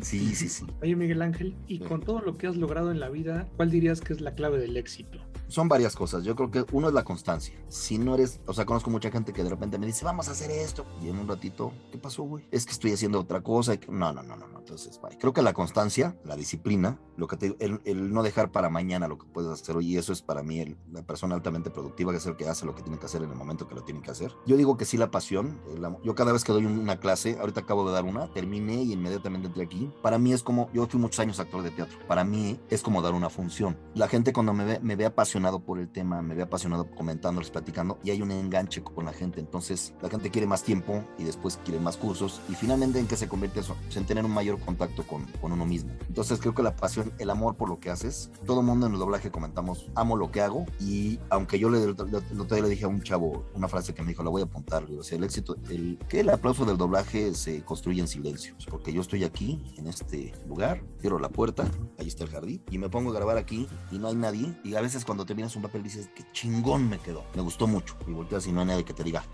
Sí, sí, sí. Oye, Miguel Ángel, y con todo lo que has logrado en la vida, ¿cuál dirías que es la clave del éxito? Son varias cosas. Yo creo que uno es la constancia. Si no eres, o sea, conozco mucha gente que de repente me dice, vamos a hacer esto. Y en un ratito, ¿qué pasó, güey? Es que estoy haciendo otra cosa. No, no, no, no, no. Entonces, bye. creo que la constancia, la disciplina, lo que te, el, el, no dejar para mañana lo que puedes hacer hoy, y eso es para mí el, la persona altamente productiva, que es el que hace lo que tiene que hacer en el momento que lo tiene que hacer. Yo digo que sí la pasión, yo cada vez que doy una clase, ahorita acabo de dar una, terminé y inmediatamente entré aquí, para mí es como, yo fui muchos años actor de teatro, para mí es como dar una función. La gente cuando me ve, me ve apasionado por el tema, me ve apasionado comentándoles, platicando, y hay un enganche con la gente, entonces la gente quiere más tiempo y después quiere más cursos, y finalmente en qué se convierte eso, en tener un mayor contacto con, con uno mismo. Entonces creo que la pasión, el amor por lo que haces, todo mundo en el doblaje comentamos, amo lo que hago, y aunque yo le, el otro día le dije a un chavo una frase que me dijo, la voy a apuntar, o sea, el éxito, el, que el aplauso del doblaje se construye en silencio, porque yo estoy aquí, en este lugar, cierro la puerta, ahí está el jardín, y me pongo a grabar aquí, y no hay nadie, y a veces cuando terminas un papel dices, qué chingón me quedó, me gustó mucho, y volteas y no hay nadie que te diga,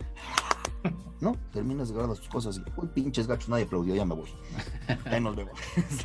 ¿no? Terminas de grabar tus cosas y, uy, pinches gachos, nadie aplaudió, ya me voy. Ahí nos vemos.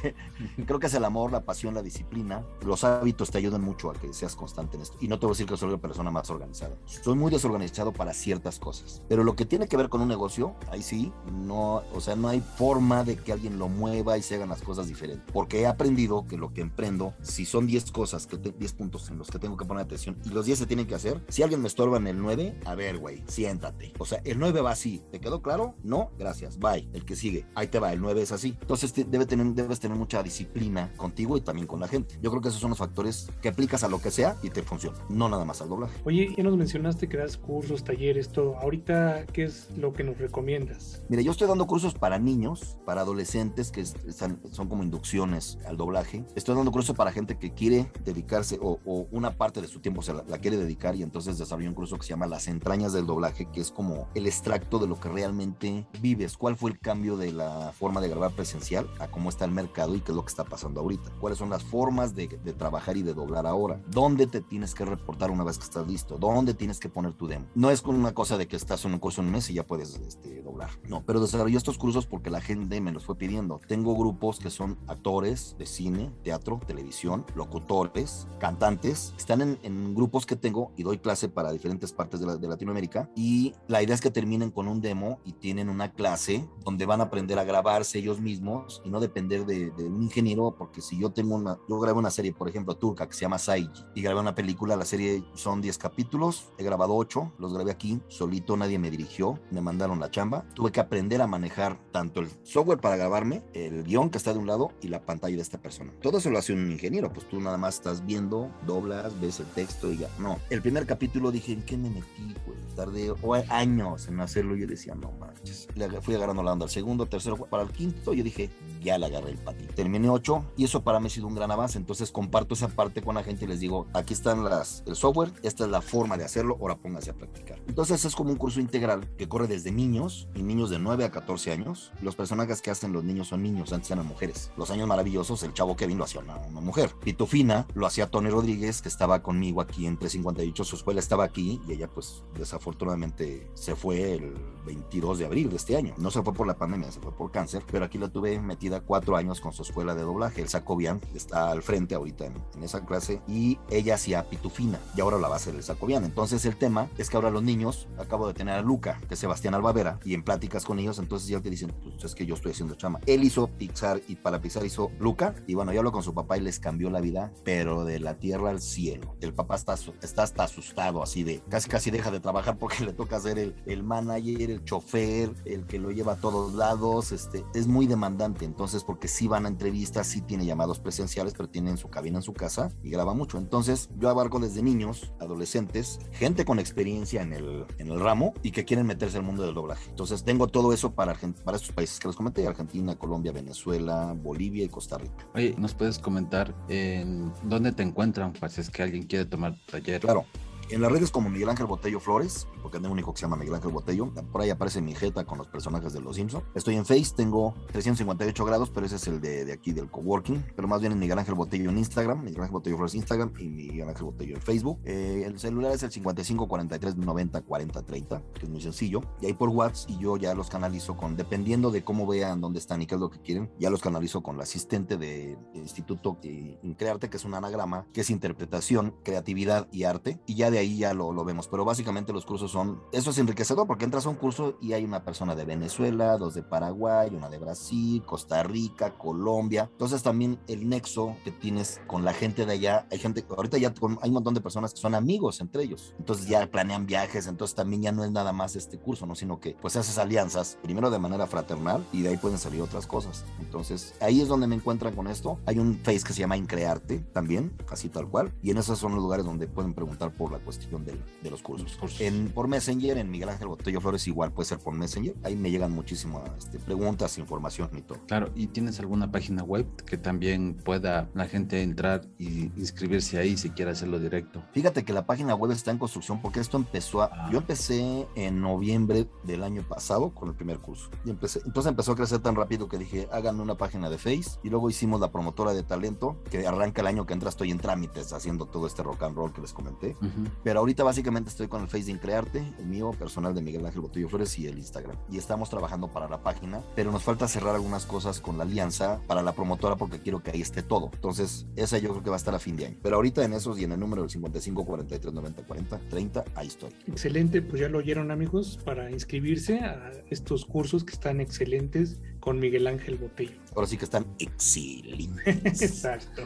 Creo que es el amor, la pasión, la disciplina. Los hábitos te ayudan mucho a que seas constante en esto. Y no te voy a decir que soy la persona más organizada. Soy muy desorganizado para ciertas cosas. Pero lo que tiene que ver con un negocio, ahí sí, no, o sea, no hay forma de que alguien lo mueva y se hagan las cosas diferentes. Porque he aprendido que lo que emprendo, si son 10 cosas, que 10 puntos en los que tengo que poner atención y los 10 se tienen que hacer, si alguien me estorba en el 9, a ver, güey, siéntate. O sea, el 9 va así. ¿Te quedó claro? No, gracias. Bye. El que sigue. Ahí te va. El 9 es así. Entonces debe tener, debes tener mucha disciplina contigo y también con la gente. Yo creo que esos son los factores que aplicas a lo que sea y te funciona. No nada más al doblaje. Oye, ya nos mencionaste que das cursos, talleres, todo. Ahorita, ¿qué es lo que nos recomiendas? Mira, yo estoy dando cursos para niños, para adolescentes que están, son como inducciones al doblaje. Estoy dando cursos para gente que quiere dedicarse o, o una parte de su tiempo se la, la quiere dedicar y entonces desarrollé un curso que se llama Las entrañas del doblaje, que es como el extracto de lo que realmente vives, cuál fue el cambio de la forma de grabar presencial a cómo está el mercado y qué es lo que está pasando ahorita, cuáles son las formas de, de trabajar y de doblar ahora, dónde te tienes que reportar una vez que estás listo, dónde tienes que poner tu demo. No es con una cosa de que estás en un curso en un mes y ya puedes este, doblar, no, pero desarrollé estos cursos porque la gente me los fue pidiendo. Tengo grupos que son actores de cine, teatro, televisión, locutores, cantantes, están en, en grupos que tengo y doy clase para diferentes partes de, la, de Latinoamérica y la idea es que terminen con un demo y tienen una clase donde van a aprender a grabarse ellos mismos y no depender de, de un ingeniero, porque si yo tengo una, yo grabé una serie, por ejemplo, turca que se llama Saiji y grabé una película, la serie son 10 capítulos, he grabado 8, los grabé aquí, solito, nadie me dirigió, me mandaron la chamba, tuve que aprender a manejar tanto el software para grabarme, el guion que está de un lado y la pantalla de esta persona. Todo eso lo hace un ingeniero, pues tú nada más estás viendo, doblas, ves el texto y ya. No, el primer capítulo dije, ¿en qué me metí, güey? Tardé años en hacerlo y decía, no manches. Le fui agarrando la onda al segundo, tercero, para el quinto yo dije, ya le agarré el patito. Terminé ocho y eso para mí ha sido un gran avance. Entonces comparto esa parte con la gente y les digo, aquí están las, el software, esta es la forma de hacerlo, ahora póngase a practicar. Entonces es como un curso integral que corre desde niños y niños de 9 a 14 años. Los personajes que hacen los niños son niños, antes eran mujeres. Los años maravillosos, el chavo Kevin lo hacía una, una mujer. Pitufina lo hacía Tony Rodríguez, que estaba conmigo aquí en 358, su escuela estaba aquí y ella pues desafortunadamente se fue el 22 de abril de este año. No se fue por la pandemia, se fue por cáncer, pero aquí la tuve metida cuatro años con su escuela de doblaje. El Sacobian está al frente ahorita en, en, esa clase y ella hacía Pitufina y ahora la va a hacer el Sacobian. Entonces el tema es que ahora los niños, acabo de tener a Luca, que es Sebastián Albavera, y en pláticas con ellos, entonces ya te dicen, pues es que yo estoy haciendo chama. Él hizo Pixar y para Pixar hizo Luca y bueno, yo hablo con su papá y les cambió la vida, pero de la tierra al cielo. El papá está, está hasta asustado, así de casi casi deja de trabajar porque le toca ser el, el manager, el chofer, el que lo lleva a todos lados, este, es muy demandante, entonces porque sí van a entrevistas, sí tiene llamados presenciales, pero tiene su cabina en su casa y graba mucho. Entonces yo abarco desde niños, adolescentes, gente con experiencia en el, en el ramo y que quieren meterse al mundo del doblaje. Entonces tengo todo eso para, para estos países que les comenté, Argentina, Colombia, Venezuela, Bolivia y Costa Rica. Oye, ¿nos puedes comentar en dónde te encuentran? Pues si es que alguien quiere tomar taller. Claro. En las redes como Miguel Ángel Botello Flores, porque tengo un hijo que se llama Miguel Ángel Botello, por ahí aparece mi jeta con los personajes de Los Simpson. Estoy en Face, tengo 358 grados, pero ese es el de, aquí del coworking, pero más bien en Miguel Ángel Botello en Instagram, Miguel Ángel Botello Flores Instagram y Miguel Ángel Botello en Facebook. Eh, el celular es el 55 43 90 40 30, que es muy sencillo, y ahí por WhatsApp y yo ya los canalizo con, dependiendo de cómo vean dónde están y qué es lo que quieren, ya los canalizo con la asistente del de Instituto Increarte, que es un anagrama, que es interpretación, creatividad y arte, y ya de de ahí ya lo, lo vemos, pero básicamente los cursos son, eso es enriquecedor porque entras a un curso y hay una persona de Venezuela, dos de Paraguay, una de Brasil, Costa Rica, Colombia. Entonces también el nexo que tienes con la gente de allá, hay gente, ahorita ya hay un montón de personas que son amigos entre ellos, entonces ya planean viajes, entonces también ya no es nada más este curso, ¿no? Sino que pues haces alianzas, primero de manera fraternal y de ahí pueden salir otras cosas. Entonces ahí es donde me encuentran con esto. Hay un face que se llama Increarte también, así tal cual, y en esos son los lugares donde pueden preguntar por la cuestión de, de los cursos. En, por Messenger, en Miguel Ángel Botello Flores igual puede ser por Messenger, ahí me llegan muchísimas este, preguntas, información y todo. Claro, ¿y tienes alguna página web que también pueda la gente entrar y inscribirse ahí si quiere hacerlo directo? Fíjate que la página web está en construcción porque esto empezó a... Ah. Yo empecé en noviembre del año pasado con el primer curso. Y empecé, entonces empezó a crecer tan rápido que dije, háganme una página de Face. Y luego hicimos la promotora de talento, que arranca el año que entra, estoy en trámites haciendo todo este rock and roll que les comenté. Pero ahorita básicamente estoy con el Face de Increarte, el mío personal de Miguel Ángel Botello Flores y el Instagram. Y estamos trabajando para la página, pero nos falta cerrar algunas cosas con la alianza para la promotora porque quiero que ahí esté todo. Entonces, esa yo creo que va a estar a fin de año. Pero ahorita en esos y en el número del 55 43 90 40 30, ahí estoy. Excelente, pues ya lo oyeron amigos, para inscribirse a estos cursos que están excelentes con Miguel Ángel Botello. Ahora sí que están excelentes. Exacto.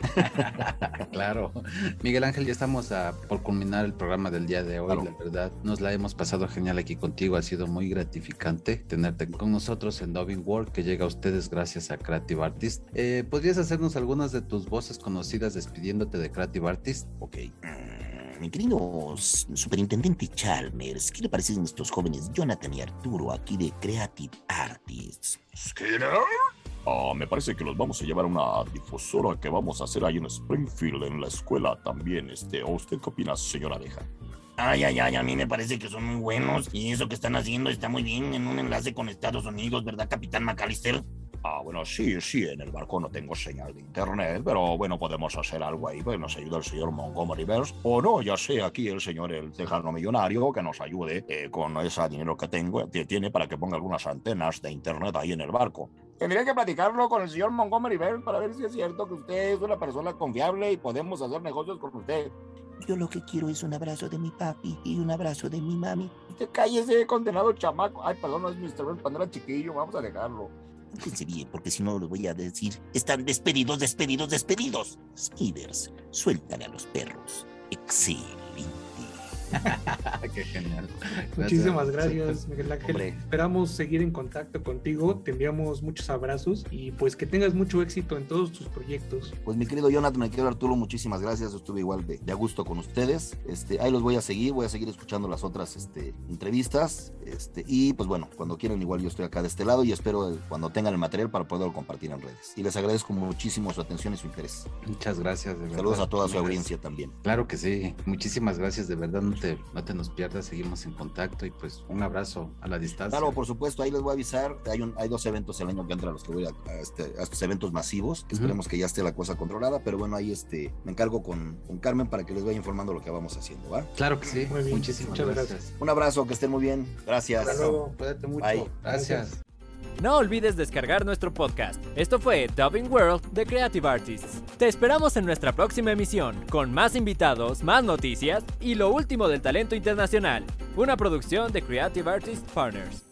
claro. Miguel Ángel, ya estamos a, por culminar el programa del día de hoy. La verdad, nos la hemos pasado genial aquí contigo. Ha sido muy gratificante tenerte con nosotros en Dubbing World, que llega a ustedes gracias a Creative Artist. Eh, ¿Podrías hacernos algunas de tus voces conocidas despidiéndote de Creative Artist? Ok. Mi querido superintendente Chalmers, ¿qué le parecen estos jóvenes Jonathan y Arturo aquí de Creative Artists? ¿Skinner? Ah, me parece que los vamos a llevar a una difusora que vamos a hacer ahí en Springfield, en la escuela también. Este, usted qué opina, señora Deja? Ay, ay, ay, a mí me parece que son muy buenos y eso que están haciendo está muy bien en un enlace con Estados Unidos, ¿verdad, Capitán McAllister? Ah, bueno, sí, sí, en el barco no tengo señal de internet, pero bueno, podemos hacer algo ahí, pues nos ayuda el señor Montgomery Burns, o no, ya sé, aquí el señor el tejano millonario que nos ayude eh, con ese dinero que tengo, que tiene para que ponga algunas antenas de internet ahí en el barco. Tendría que platicarlo con el señor Montgomery Burns para ver si es cierto que usted es una persona confiable y podemos hacer negocios con usted. Yo lo que quiero es un abrazo de mi papi y un abrazo de mi mami. Usted cállese, condenado chamaco. Ay, perdón, no es Mr. Burns, cuando era chiquillo, vamos a dejarlo. Bien, porque si no lo voy a decir. Están despedidos, despedidos, despedidos. Smithers, suéltale a los perros. Excelente. Qué genial. Muchísimas gracias, Miguel Ángel. Esperamos seguir en contacto contigo. Te enviamos muchos abrazos y pues que tengas mucho éxito en todos tus proyectos. Pues mi querido Jonathan, mi querido Arturo, muchísimas gracias. Estuve igual de, de, a gusto con ustedes. Este, ahí los voy a seguir, voy a seguir escuchando las otras este, entrevistas. Este, y pues bueno, cuando quieran, igual yo estoy acá de este lado y espero cuando tengan el material para poderlo compartir en redes. Y les agradezco muchísimo su atención y su interés. Muchas gracias, de verdad. Saludos a toda su audiencia también. Claro que sí. Muchísimas gracias, de verdad. No te, no te nos pierdas, seguimos en contacto y pues un abrazo a la distancia. Claro, por supuesto, ahí les voy a avisar. Hay, un, hay dos eventos el año que entra a los que voy a, a, este, a estos eventos masivos, que esperemos que ya esté la cosa controlada, pero bueno, ahí este, me encargo con, con Carmen para que les vaya informando lo que vamos haciendo, ¿va? Claro que sí, muy bien. muchísimas Muchas gracias. gracias. Un abrazo, que estén muy bien. Gracias. Hasta luego. Cuídate mucho. Bye. Gracias. No olvides descargar nuestro podcast. Esto fue Dubbing World de Creative Artists. Te esperamos en nuestra próxima emisión, con más invitados, más noticias y lo último del talento internacional. Una producción de Creative Artists Partners.